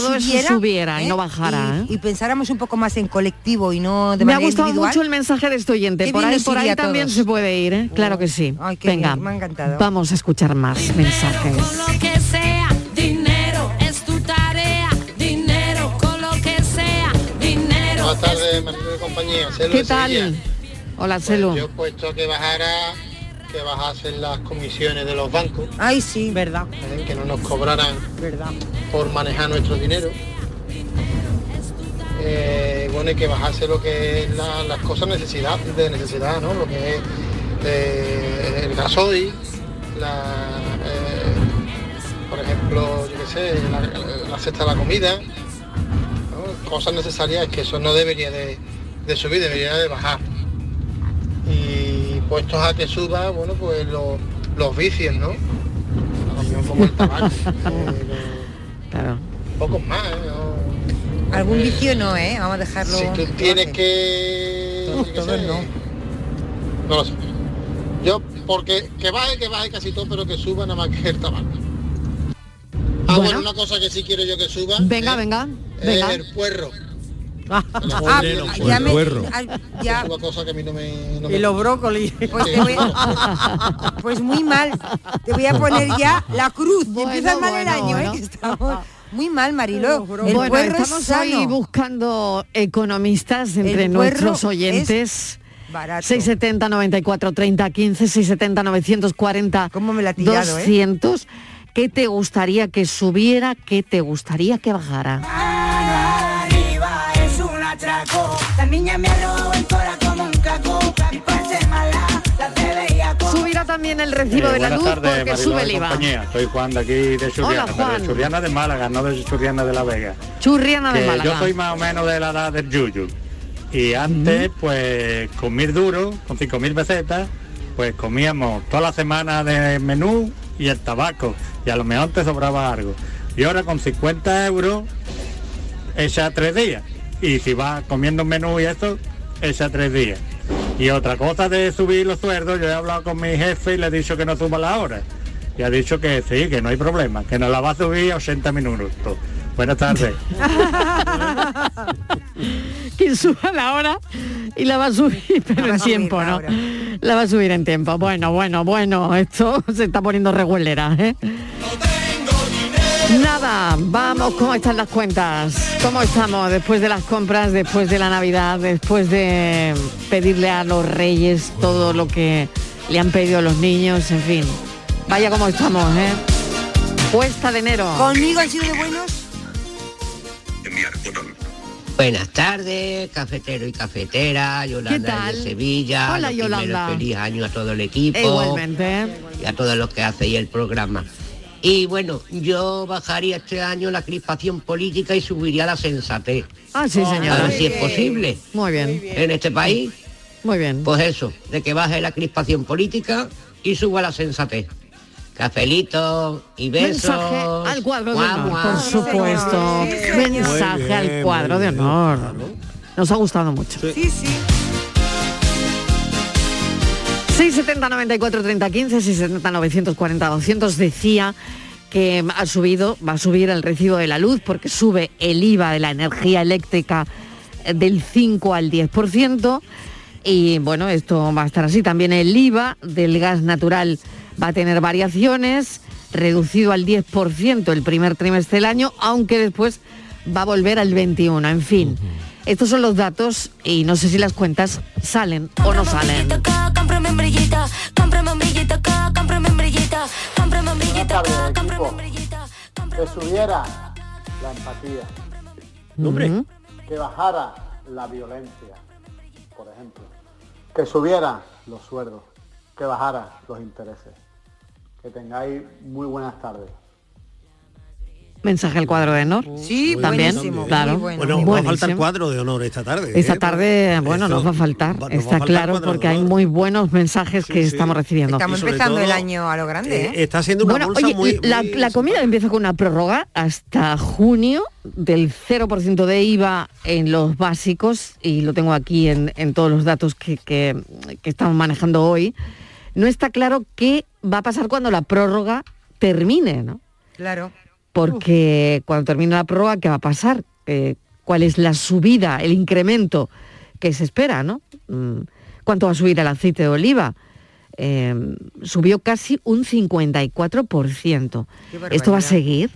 subiera, y no ¿eh? bajara. ¿eh? Y, pensáramos un poco más en colectivo y no de Me ha gustado mucho el mensaje de este oyente. por ahí, por ahí también se puede ir, claro que sí. Venga, me ha encantado. vamos a escuchar más mensajes. Buenas tardes, Compañía. ¿Qué tal? Hola, pues Celo. yo he puesto que bajara, que bajasen las comisiones de los bancos. Ay, sí, verdad. ¿eh? Que no nos cobraran verdad. por manejar nuestro dinero. Eh, bueno, y que bajase lo que es las cosas necesidad, de necesidad, ¿no? Lo que es eh, el gasoil, por ejemplo, yo qué sé, la, la cesta de la comida, cosas necesarias es que eso no debería de, subir, debería de bajar. Y puestos a que suba, bueno, pues los vicios, ¿no? como el tabaco. [laughs] claro. Pocos más, ¿eh? Algún vicio no, ¿eh? Vamos a dejarlo. Si tú tienes que... no. No lo sé. Yo, porque que baje, que baje casi todo, pero que suba nada más que el tabaco. Ah, bueno, una cosa que sí quiero yo que suba. Venga, venga. Venga. el puerro. Ah, ya me, ya. Es cosa que a mí no me, no y los brócolis. Pues, pues, muy mal. Te voy a poner ya la cruz. Bueno, empieza mal el año, ¿eh? estamos muy mal, Marilo. El bueno, estamos ahí buscando economistas entre nuestros oyentes. 670 94 30 15 670 940 ¿Cómo me la tirado, 200 ¿Qué te gustaría que subiera? ¿Qué te gustaría que bajara? Subirá también el recibo de la luz porque sube el IVA. Soy Juan de aquí de Churriana, de Churriana de Málaga, no de Churriana de la Vega. Churriana de Málaga. Yo soy más o menos de la edad del Yuyu. Y antes, pues, con mil duros, con cinco mil pesetas, pues comíamos toda la semana de menú y el tabaco y a lo mejor te sobraba algo. Y ahora con 50 euros echa tres días. Y si vas comiendo menú y esto, echa tres días. Y otra cosa de subir los sueldos, yo he hablado con mi jefe y le he dicho que no suba la hora. Y ha dicho que sí, que no hay problema, que nos la va a subir a 80 minutos. Buenas tardes. [laughs] que suba la hora y la va a subir, pero en tiempo, ¿no? La va a subir en tiempo. Bueno, bueno, bueno, esto [laughs] se está poniendo regulera, ¿eh? Nada, vamos, ¿cómo están las cuentas? ¿Cómo estamos después de las compras, después de la Navidad, después de pedirle a los reyes todo lo que le han pedido a los niños, en fin? Vaya como estamos, ¿eh? Cuesta de enero. ¿Conmigo han sido de buenos? Buenas tardes, cafetero y cafetera, Yolanda de Sevilla. Hola, Yolanda. Feliz año a todo el equipo. Igualmente. Y a todos los que hacéis el programa. Y bueno, yo bajaría este año la crispación política y subiría la sensatez. Ah, sí, señora. A ver si es posible. Muy bien. En este país. Muy bien. Pues eso, de que baje la crispación política y suba la sensatez. Cafelito y besos. Mensaje al cuadro de honor, por supuesto. Mensaje al cuadro de honor. Nos ha gustado mucho. Sí, sí. 670 94 30 15, 670 940 200 decía que ha subido, va a subir el recibo de la luz porque sube el IVA de la energía eléctrica del 5 al 10% y bueno, esto va a estar así. También el IVA del gas natural va a tener variaciones, reducido al 10% el primer trimestre del año, aunque después va a volver al 21%. En fin, estos son los datos y no sé si las cuentas salen o no salen. Que subiera la empatía. Hombre. Que bajara la violencia, por ejemplo. Que subiera los sueldos. Que bajara los intereses. Que tengáis muy buenas tardes. Mensaje al cuadro de honor. Sí, también, buenísimo, claro. Bueno, nos va a faltar cuadro de honor esta tarde. Esta ¿eh? tarde, bueno, nos va a faltar, a está faltar claro, porque hay muy buenos mensajes que estamos recibiendo. Estamos empezando el año a lo grande, ¿eh? Está siendo una Bueno, bolsa oye, muy, la, muy la comida empieza con una prórroga hasta junio del 0% de IVA en los básicos, y lo tengo aquí en, en todos los datos que, que- que estamos manejando hoy. No está claro qué va a pasar cuando la prórroga termine, ¿no? Claro. Porque cuando termine la prórroga, ¿qué va a pasar? Eh, ¿Cuál es la subida, el incremento que se espera, ¿no? Mm, ¿Cuánto va a subir el aceite de oliva? Eh, subió casi un 54%. Qué ¿Esto va a seguir?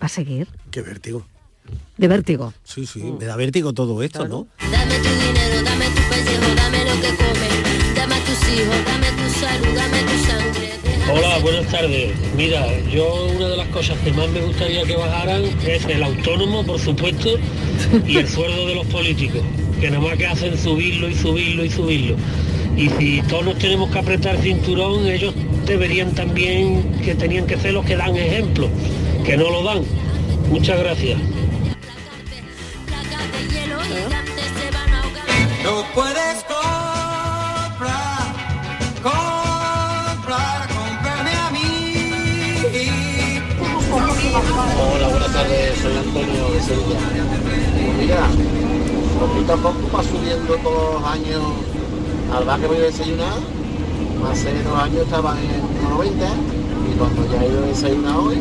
¿Va a seguir? Qué vértigo. De vértigo. Sí, sí, me da vértigo todo esto, ¿no? Dame tu dinero, dame tu pellejo, dame lo que comes, dame a tus hijos, dame tu salud, dame tu buenas tardes. Mira, yo una de las cosas que más me gustaría que bajaran es el autónomo, por supuesto, y el sueldo de los políticos, que nada más que hacen subirlo y subirlo y subirlo. Y si todos nos tenemos que apretar cinturón, ellos deberían también, que tenían que ser los que dan ejemplo, que no lo dan. Muchas gracias. No puedes tardes, soy Antonio de Sevilla. Pues mira, poquito a poco va subiendo todos los años al bar que voy a desayunar. Hace dos años estaba en 1,90 y cuando ya he ido a desayunar hoy,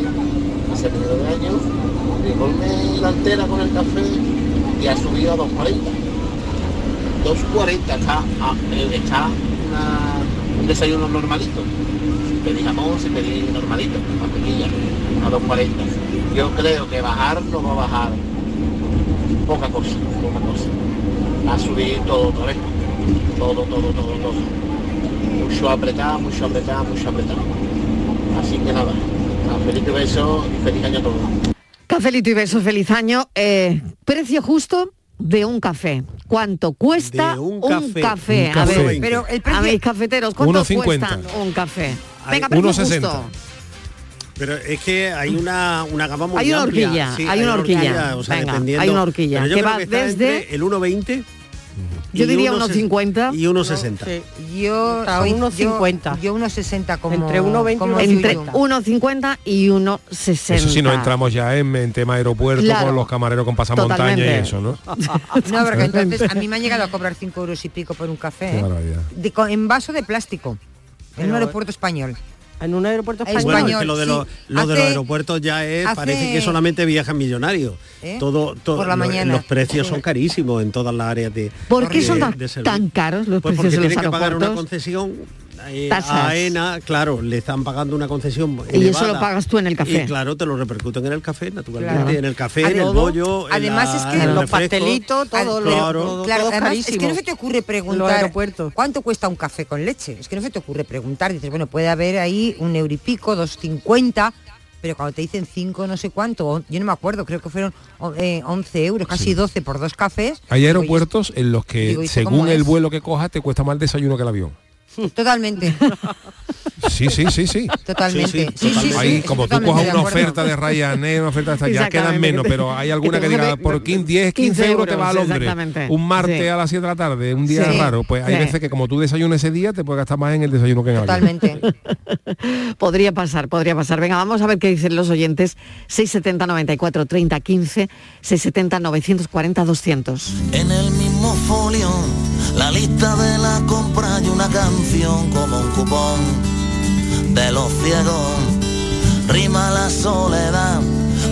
hace medio de año, llegóme la altera con el café y ha subido a 2,40. 2,40 está, eh, está un desayuno normalito. Pedí jamón, si pedí normalito, mantequilla, a 2,40. Yo creo que bajar no va a bajar poca cosa, poca cosa. Va a subir todo otra vez. Todo, todo, todo, todo. Mucho apretado, mucho apretado, mucho apretado. Así que nada, feliz beso y feliz año a todos. Cafelito y besos, feliz año. Eh, precio justo de un café. ¿Cuánto cuesta un un café. café? Un A café. ver, Pero el a precio... mis cafeteros, ¿cuánto 1,50. cuesta un café? Venga, precio 1,60. Pero es que hay una, una gama muy Hay una amplia. horquilla, Sí, hay una horquilla. o sea, Venga, dependiendo- hay una horquilla Pero yo que creo va que está desde- el 1,20 Yo diría unos 50. Y unos 60. Yo soy unos 50. Yo unos 60 como entre 1,20 como entre 1,50 y 1,60. Eso si no entramos ya en, en tema aeropuerto Claro. con los camareros con pasamontaña y eso, ¿no? [laughs] No, porque entonces a mí me han llegado a cobrar 5 euros y pico por un café. Qué ¿eh? De en vaso de plástico. En un aeropuerto español. En un aeropuerto Es español. Bueno, es que lo de, los, sí. lo de los Hace- aeropuertos ya es, hace- parece que solamente viajan millonarios. ¿Eh? Todo, todo, Por la lo- mañana. Los precios son carísimos en todas las áreas de ¿Por qué de- son tan, tan caros los Pues precios porque de los tienen que pagar una concesión eh, Tasas. a AENA, claro, le están pagando una concesión Y eso lo pagas tú en el café. Y claro, te lo repercuten en el café, naturalmente, Claro. en el café, en el bollo, en Además la- es que en los pastelitos, todo, lo- claro. todo, Claro, todo además es que no se te ocurre preguntar aeropuertos. cuánto cuesta un café con leche. Es que no se te ocurre preguntar. Dices, bueno, puede haber ahí un euro y pico, dos cincuenta, pero cuando te dicen cinco no sé cuánto, yo no me acuerdo, creo que fueron eh, 11 euros, casi 12 por dos cafés. Hay Digo, aeropuertos en los que, Digo, ¿y esto cómo según el es? vuelo que cojas, te cuesta más el desayuno que el avión. "Y- Totalmente, Sí, sí, sí, sí. totalmente. Sí, sí, sí, Ahí, como tú totalmente cojas una oferta de Ryanair, una oferta de esta, ya quedan menos, pero hay alguna que diga por 15, 10, 15 euros te vas a Londres. exactamente. Un martes Sí. a las 7 de la tarde, un día Sí. raro. Pues hay Sí. veces que como tú desayunas ese día, te puedes gastar más en el desayuno que en el. Totalmente. [laughs] Podría pasar, podría pasar. Venga, vamos a ver qué dicen los oyentes. 670 94 30 15, 670 940 200. En el mismo folio, la lista de la compra y una canción como un cupón de los ciegos. Rima la soledad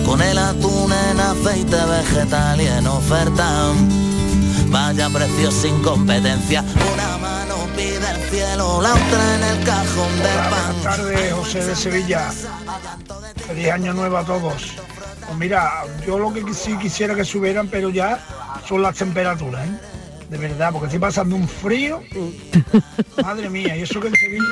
con el atún en aceite vegetal y en oferta. Vaya precio sin competencia. Una mano pide el cielo, la otra en el cajón del pan. Buenas tardes, José de Sevilla. Feliz año nuevo a todos. Pues mira, yo lo que sí quisiera que subieran, pero ya son las temperaturas, ¿eh? De verdad, porque estoy pasando un frío. [laughs] Madre mía, y eso que en Sevilla.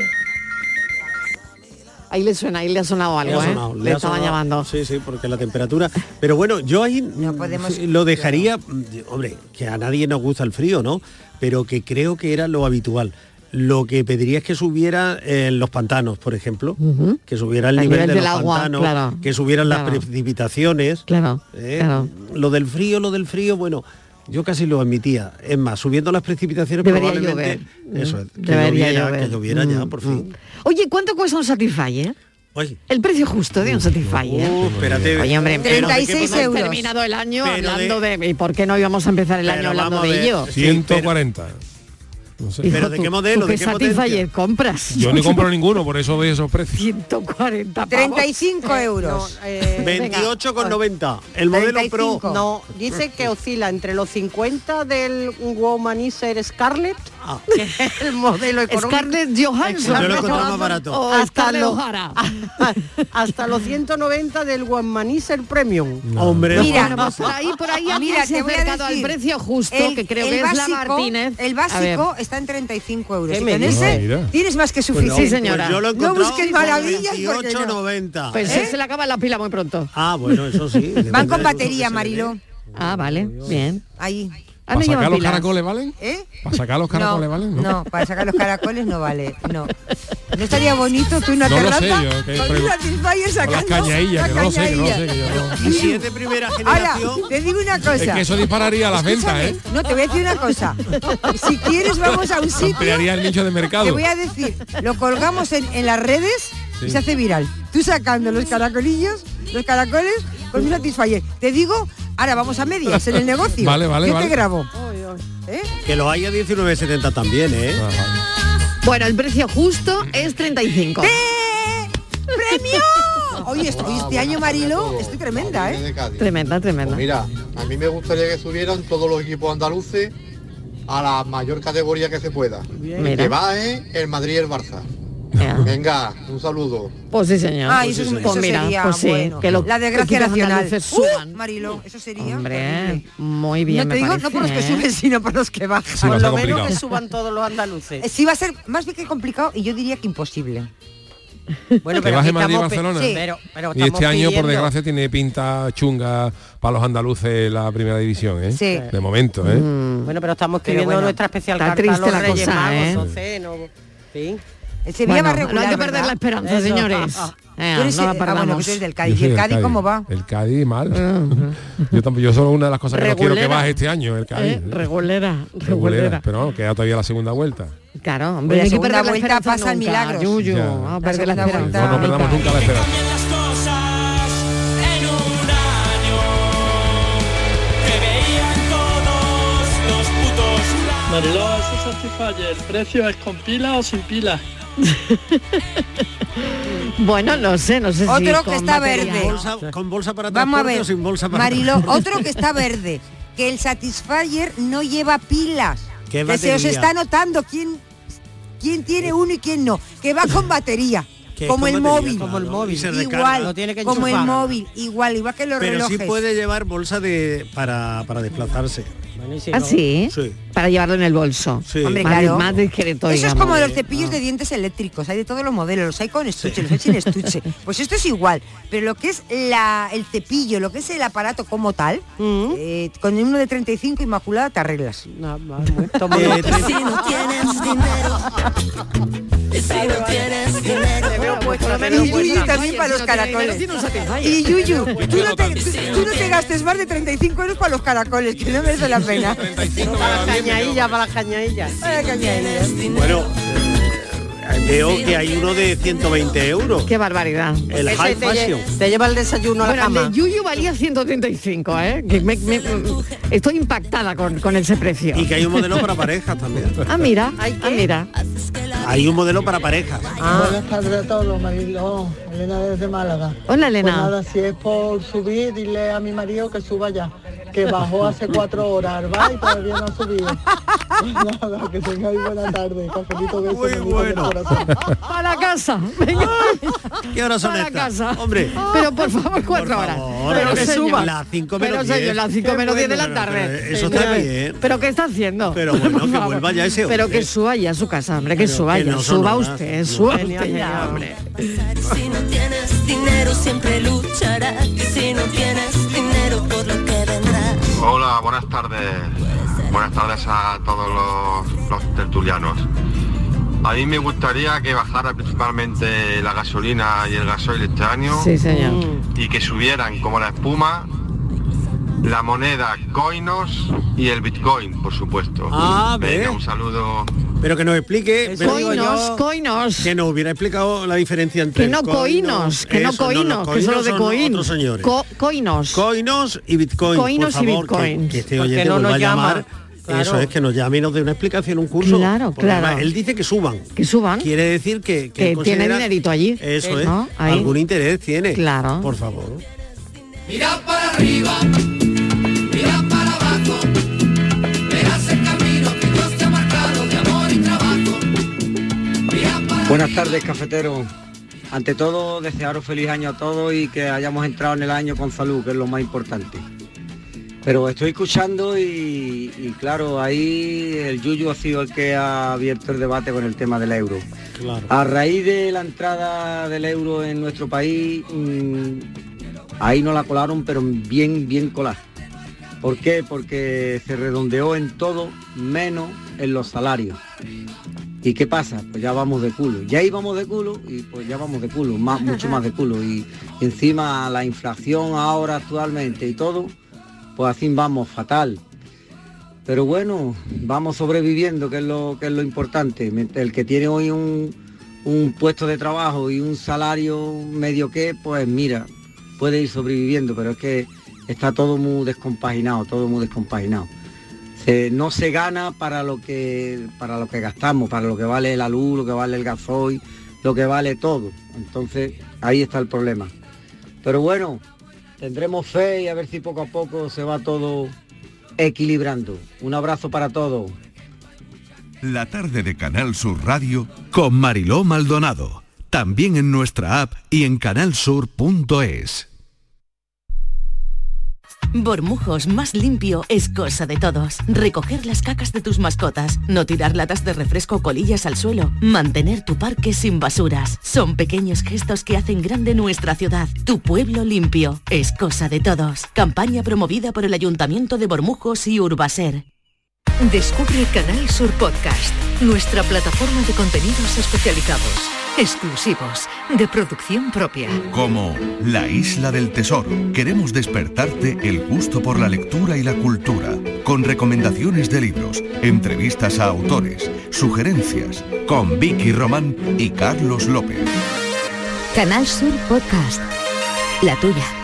Ahí le suena, ahí le ha sonado Le algo, ha ¿eh? sonado, Le, ha estaban sonado. llamando. Sí, sí, porque la temperatura. Pero bueno, yo ahí podemos- sí, lo dejaría, mm, hombre, que a nadie nos gusta el frío, ¿no? Pero que creo que era lo habitual. Lo que pediría es que subiera en los pantanos, por ejemplo, que subiera el, El nivel, nivel de del los agua, pantanos, claro, que subieran las precipitaciones. Claro, ¿eh? claro. Lo del frío, lo del frío, bueno, yo casi lo admitía. Es más, subiendo las precipitaciones Debería probablemente llover. eso es, que Debería lloviera, llover. que lloviera ya, Mm, por fin. Oye, ¿cuánto cuesta un Satisfyer? Oye. El precio justo de un Satisfyer. Uh, espérate. Oye, hombre, Pero ¿de qué 36 podemos- euros. terminado el año Pero hablando de... ¿Y por qué no íbamos a empezar el Pero año hablando de ello? Sí, 140. No sé. Hijo, ¿Pero de qué modelo? ¿tú ¿De qué? Satisfyer compras? Yo no compro ninguno, por eso doy esos precios. 140 pavos. 35 euros. Eh, 28,90. El modelo Pro. 35. No, dice que oscila entre los 50 del Womanizer Scarlett, Ah. [laughs] el modelo económico. Scarlett Johansson. Yo lo he encontrado más barato. O [laughs] hasta, los, hasta los 190 del Womanizer Premium. Hombre, Mira, Bueno, pues por ahí, por ahí alguien Mira, te ha voy a acercado al decir, precio justo, el- que creo que es la Martínez. El básico está en 35 euros. Mira. tienes más que Pues suficiente. Sí, señora. Pues yo lo he No busques maravillas porque no. 28,90. Pues ¿Eh? se le acaba la pila muy pronto. Ah, bueno, eso sí. Van con batería, dé. Ah, vale, bien. Ahí. ¿Para no sacar los pilas. caracoles valen? ¿Eh? ¿Para sacar los caracoles no, valen? No, para sacar los caracoles no vale. No. ¿No estaría bonito tú una No lo sé, terraza yo, que con un Satisfyer Con sacando las que no lo sé, que no lo sé. cañailla? Que yo no... Y si es de primera Ahora, generación, te digo una cosa. Es que eso dispararía las ventas, ¿eh? No, te voy a decir una cosa. Si quieres vamos a un sitio. Ampliaría el nicho de mercado. Te voy a decir, lo colgamos en, en las redes Sí. y se hace viral. Tú sacando los caracolillos, los caracoles con un satisfyer. Te digo, ahora vamos a medias en el negocio. [laughs] Vale, vale, Yo vale. te grabo. ¿Eh? que los hay a 19,70 también, ¿eh? Bueno, el precio justo es 35. ¡Premio! Oye, esto- oye, este año, Marilo, estoy tremenda, ¿eh? Tremenda, tremenda. Pues mira, a mí me gustaría que subieran todos los equipos andaluces a la mayor categoría que se pueda. Y Mira. que baje el Madrid y el Barça. [laughs] Venga, un saludo. Pues sí, señor. Ah, pues eso, sí, es- pues eso mira, sería pues sí, bueno. que lo- la desgracia equipos nacional. Uh, suban. Marilo, eso sería Hombre, muy bien no te me digo parece, no por los que ¿eh? suben, sino por los que bajan. Sí, Por lo menos complicado. que suban todos los andaluces. Eh, Sí va a ser más bien que complicado y yo diría que imposible. [laughs] Bueno, Que baje aquí Madrid Barcelona. Sí. Pero, pero Y este año, por desgracia, tiene pinta chunga para los andaluces la primera división, ¿eh? Sí. De momento, ¿eh? Mm. Bueno, pero estamos Pero pidiendo bueno, nuestra especial está carta a triste los la Reyes cosa, Magos, ¿eh? no sé, no- sí. El Sevilla va regular, No hay que perder la esperanza, señores. Eh, no ah, bueno, pues eres del Cádiz. ¿Y el Cádiz, cómo va? El Cádiz mal. [laughs] yo, tampoco, yo solo una de las cosas que no quiero que baje este año, el Cádiz. Eh, regulera, regulera, Pero no, queda todavía la segunda vuelta. Claro, hombre, la segunda vuelta pasa el milagro. Yuyu, vamos a perder la esperanza. No, no perdamos nunca la esperanza. Mariló, ¿eso Satisfyer, ¿el precio es con pila o sin pila? [laughs] bueno, no sé, no sé otro si que está verde. con bolsa para Vamos a ver, o sin bolsa para Marilo, otro que está verde, [laughs] que el Satisfyer no lleva pilas. que se os está notando quién quién tiene uno y quién no, que va con batería. Como el, móvil, como el móvil, igual, como el móvil, igual, igual que los Pero relojes. sí puede llevar bolsa de para, para desplazarse. ¿Ah, sí? Para llevarlo en el bolso. Hombre, más, claro. Más discreto, Eso es como los cepillos de dientes eléctricos. Hay de todos los modelos. Los hay con estuche, los hay sin estuche. [laughs] Pues esto es igual. Pero lo que es la, el cepillo, lo que es el aparato como tal, eh, con uno de 35 inmaculada te arreglas. No, [laughs] eh, si no tienes dinero. Si no tienes dinero. Y Yuyu también para los caracoles. Y Yuyu, tú no te gastes más de 35 euros para los caracoles, que no merece la pena. Para la cañadilla, para las cañadillas. Bueno, eh, veo que hay uno de 120 euros. Qué barbaridad. El high fashion. Te, lleva el desayuno a la cama. El de Yuyu valía 135, ¿eh? Que me, estoy impactada con, con ese precio. Y que hay un modelo para parejas también. [laughs] Ah, mira, ah, mira. Hay un modelo para parejas. Ah. Buenas tardes a todos, Mariló. Elena desde Málaga. Hola, Elena. Pues nada, si es por subir, dile a mi marido que suba ya que bajó hace cuatro horas va y todavía no ha subido. [laughs] Nada, que tengáis buena tarde. Cafelito beso Muy bueno. A la casa. Venga. ¿Qué horas son Para estas? casa. Hombre. Pero por favor, cuatro horas. pero que señor, suba. Las 5 Pero menos señor, 10. las 5 menos 10 de la Pero- tarde. pero Eso está bien. ¿Pero qué está haciendo? Pero bueno, [laughs] Por que favor. vuelva ya ese Pero hombre. que suba ya a su casa, hombre, que Pero suba que ya. no Suba horas. usted, suba usted ya, hombre. Si no tienes dinero siempre lucharás. Tardes. Buenas tardes a todos los, los tertulianos. A mí me gustaría que bajara principalmente la gasolina y el gasoil este año. Sí, señor. Y que subieran como la espuma la moneda coinos y el bitcoin, por supuesto. Ah, Venga, ve. un saludo. Pero que nos explique. pero- Coinos, coinos. Que nos hubiera explicado la diferencia entre Que no coinos, coinos, que no eso, coinos, los que solo de coin. otros señores. Co- coinos. Coinos y bitcoin. Coinos y por favor, bitcoins. Que, que este oyente no nos a llamar. Claro. Eso es que nos llame y nos dé una explicación, un curso. Claro, claro. además Él dice que suban. Que suban. Quiere decir que, Que él tiene dinerito allí. Eso es. ¿No? Algún interés tiene. Claro. Por favor. Mira para arriba, Buenas tardes, cafetero. Ante todo, desearos feliz año a todos y que hayamos entrado en el año con salud, que es lo más importante. Pero estoy escuchando y, y claro, ahí el Yuyu ha sido el que ha abierto el debate con el tema del euro. Claro. A raíz de la entrada del euro en nuestro país, mm, ahí no la colaron, pero bien, bien colada. ¿Por qué? Porque se redondeó en todo menos en los salarios. ¿Y qué pasa? Pues ya vamos de culo. Ya íbamos de culo y pues ya vamos de culo, más, mucho más de culo. Y encima la inflación ahora actualmente y todo, pues así vamos fatal. Pero bueno, vamos sobreviviendo, que es lo, que es lo importante. El que tiene hoy un, un puesto de trabajo y un salario medio que, pues mira, puede ir sobreviviendo, pero es que está todo muy descompaginado, todo muy descompaginado. Se- no se gana para lo que para lo que gastamos, para lo que vale la luz, lo que vale el gasoil, lo que vale todo. Entonces, ahí está el problema. Pero bueno, tendremos fe y a ver si poco a poco se va todo equilibrando. Un abrazo para todos. La tarde de Canal Sur Radio con Mariló Maldonado. También en nuestra app y en canalsur.es. Bormujos más limpio es cosa de todos. Recoger las cacas de tus mascotas, no tirar latas de refresco o colillas al suelo, mantener tu parque sin basuras. Son pequeños gestos que hacen grande nuestra ciudad. Tu pueblo limpio es cosa de todos. Campaña promovida por el Ayuntamiento de Bormujos y Urbaser. Descubre Canal Sur Podcast, nuestra plataforma de contenidos especializados, exclusivos, de producción propia. Como La Isla del Tesoro, queremos despertarte el gusto por la lectura y la cultura, con recomendaciones de libros, entrevistas a autores, sugerencias, con Vicky Román y Carlos López. Canal Sur Podcast, la tuya.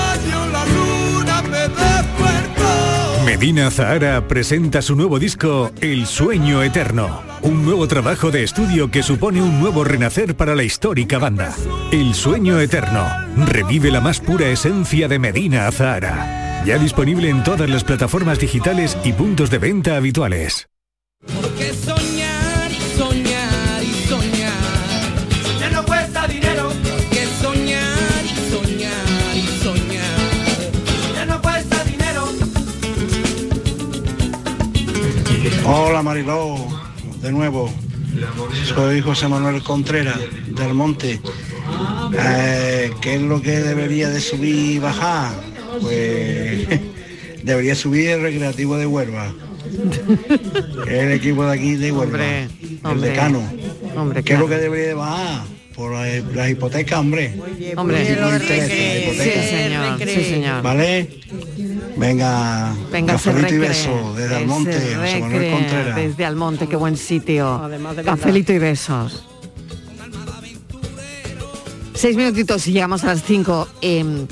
Medina Zahara presenta su nuevo disco El Sueño Eterno, un nuevo trabajo de estudio que supone un nuevo renacer para la histórica banda. El Sueño Eterno revive la más pura esencia de Medina Zahara, ya disponible en todas las plataformas digitales y puntos de venta habituales. Hola Mariló, de nuevo. Soy José Manuel Contreras, del Monte. Eh, ¿Qué es lo que debería de subir y bajar? Pues [laughs] debería subir el recreativo de Huelva. [laughs] el equipo de aquí de Huelva. Hombre, el hombre. decano. Hombre, ¿Qué es lo que debería de bajar? Por la, la hipoteca, hombre. Hombre, Sí, lo interés, recree, la hipoteca. sí, señor, sí, señor. ¿Vale? Venga, Venga, cafelito y beso desde Almonte, José Manuel Contreras. Desde Almonte, qué buen sitio. Cafelito y besos. Seis minutitos y llegamos a las cinco. Eh,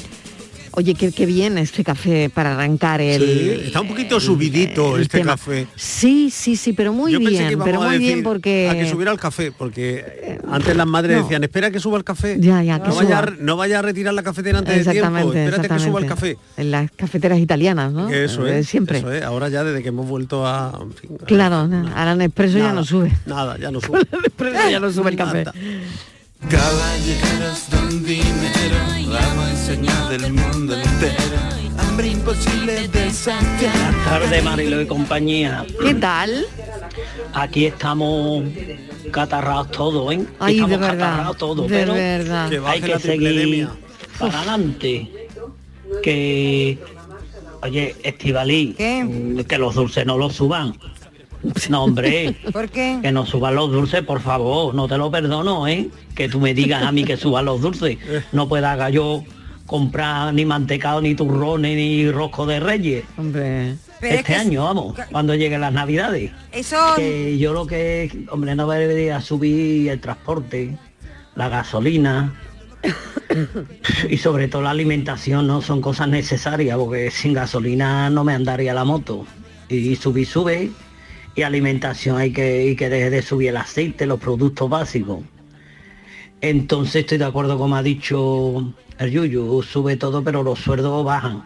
oye, qué, qué bien este café para arrancar el. Sí, está un poquito subidito el este tema. café. Sí, sí, sí, pero muy Yo pensé que bien, pero muy bien porque. a que subiera el café, porque antes las madres no. decían, espera que suba el café. Ya, ya, que no, vaya, suba. no vaya a retirar la cafetera antes de tiempo, espérate que suba el café. En las cafeteras italianas, ¿no? Eso es, siempre. eso es. Ahora ya desde que hemos vuelto a... en fin, Claro, ahora Nespresso ya no sube. Nada, ya no [laughs] sube. Nespresso ya no sube el café. Caballeros don dinero, vamos a enseñar del mundo entero. Hambre imposible de saciar. Buenas tardes, Marilo y compañía. ¿Qué tal? Aquí estamos catarrados todos, ¿eh? Ay, estamos de verdad, catarrados todos, de pero verdad. Hay que seguir para adelante. Que, oye, Estivalí, que los dulces no los suban. No, hombre. ¿Por qué? Que no suban los dulces, por favor. No te lo perdono, ¿eh? Que tú me digas a mí que suban los dulces. No pueda yo comprar ni mantecado, ni turrones, ni rosco de reyes. Hombre. Pero es este que- año, vamos, cuando lleguen las navidades. Eso... Que yo lo que, hombre, no debería subir el transporte, la gasolina y sobre todo la alimentación, ¿no? Son cosas necesarias, porque sin gasolina no me andaría la moto. Y subir, sube, y alimentación hay que, y que deje de subir el aceite, los productos básicos. Entonces estoy de acuerdo como ha dicho el Yuyu, sube todo, pero los sueldos bajan.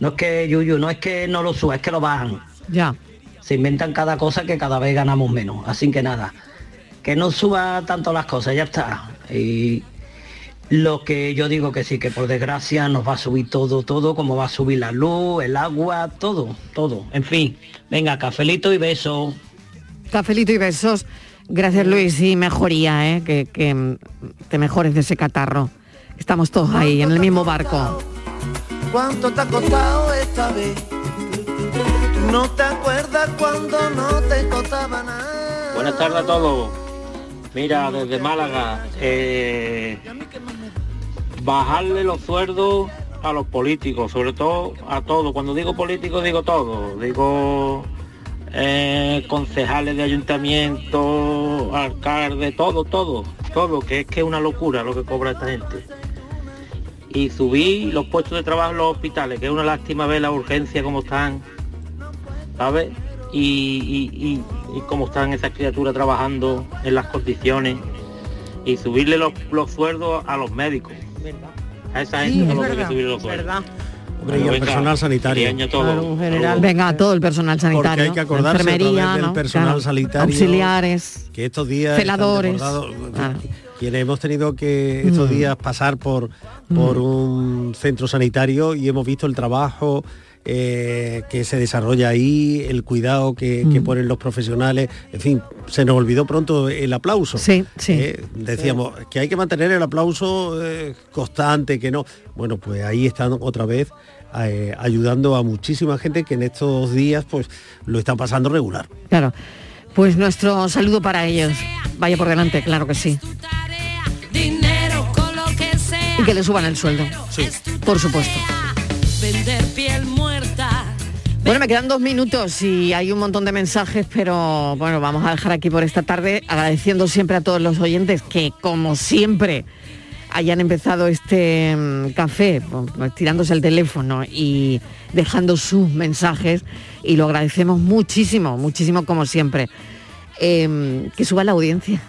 No es que Yuyu, no es que no lo suba, es que lo bajan. Ya. Se inventan cada cosa que cada vez ganamos menos. Así que nada, que no suba tanto las cosas, ya está. Y lo que yo digo que sí, que por desgracia nos va a subir todo, todo, como va a subir la luz, el agua, todo, todo. En fin, venga, cafelito y beso. Cafelito y besos. Gracias Luis y mejoría, ¿eh? que, que te mejores de ese catarro. Estamos todos ahí, en el mismo barco. ¿Cuánto te ha costado esta vez? ¿Tú no te acuerdas cuando no te costaba nada? Buenas tardes a todos. Mira, desde Málaga, eh, bajarle los sueldos a los políticos, sobre todo a todos. Cuando digo políticos digo todo. Digo eh, concejales de ayuntamiento, alcalde, todo, todo, todo, que es que es una locura lo que cobra esta gente. Y subir los puestos de trabajo en los hospitales, que es una lástima ver la urgencia como están, ¿sabes? Y, y, y- cómo están esas criaturas trabajando en las condiciones y subirle los, los sueldos a los médicos. A esa Sí, gente es no lo que verdad, subirle los sueldos. verdad. y el personal sanitario. Todo. general. Venga, todo el personal sanitario. Porque hay que acordarse enfermería, del personal sanitario. Auxiliares. Que estos días. Celadores. Quienes hemos tenido que estos mm. días pasar por, por mm. un centro sanitario y hemos visto el trabajo eh, que se desarrolla ahí, el cuidado que, mm. ponen los profesionales, en fin, se nos olvidó pronto el aplauso. Sí, sí. Eh, decíamos que hay que mantener el aplauso eh, constante, que no. Bueno, pues ahí están otra vez ayudando a muchísima gente que en estos días pues lo están pasando regular. Claro. Pues nuestro saludo para ellos. Vaya por delante, claro que sí. Y que le suban el sueldo. Sí. Por supuesto. Bueno, me quedan dos minutos y hay un montón de mensajes, pero bueno, vamos a dejar aquí por esta tarde agradeciendo siempre a todos los oyentes que, como siempre, hayan empezado este mm, café pues, tirándose el teléfono y dejando sus mensajes y lo agradecemos muchísimo, muchísimo como siempre. Em, que suba la audiencia.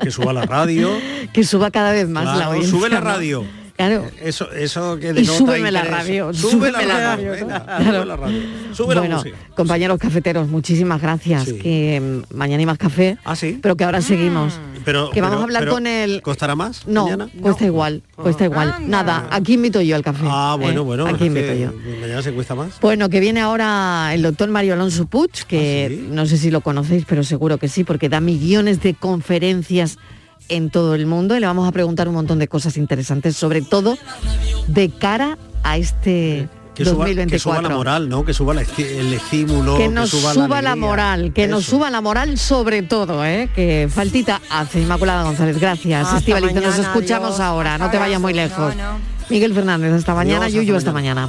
Que suba la radio. [laughs] que suba cada vez más la audiencia. Sube la radio. Claro. Eso, eso que y súbeme la radio. Sube la radio. Sube la radio. Sube la música. compañeros cafeteros, muchísimas gracias. Que mm, mañana hay más café. Ah, sí. Pero que ahora seguimos. Pero, que vamos a hablar con el. ¿Costará más? No, cuesta igual. Cuesta igual. Nada, aquí invito yo al café. Ah, bueno, ¿eh? bueno. Aquí invito yo. Mañana se cuesta más. Bueno, que viene ahora el doctor Mario Alonso Puch, que ah, no sé si lo conocéis, pero seguro que sí, porque da millones de conferencias en todo el mundo y le vamos a preguntar un montón de cosas interesantes, sobre todo de cara a este que 2024. que suba la moral, ¿no? Que suba el estímulo. Que nos suba, la, moral, que nos suba la moral sobre todo, ¿eh? Que faltita hace Inmaculada González. Gracias, Estivalito. Nos escuchamos ahora, no te vayas muy lejos. Miguel Fernández, hasta mañana. Yuyu, hasta mañana.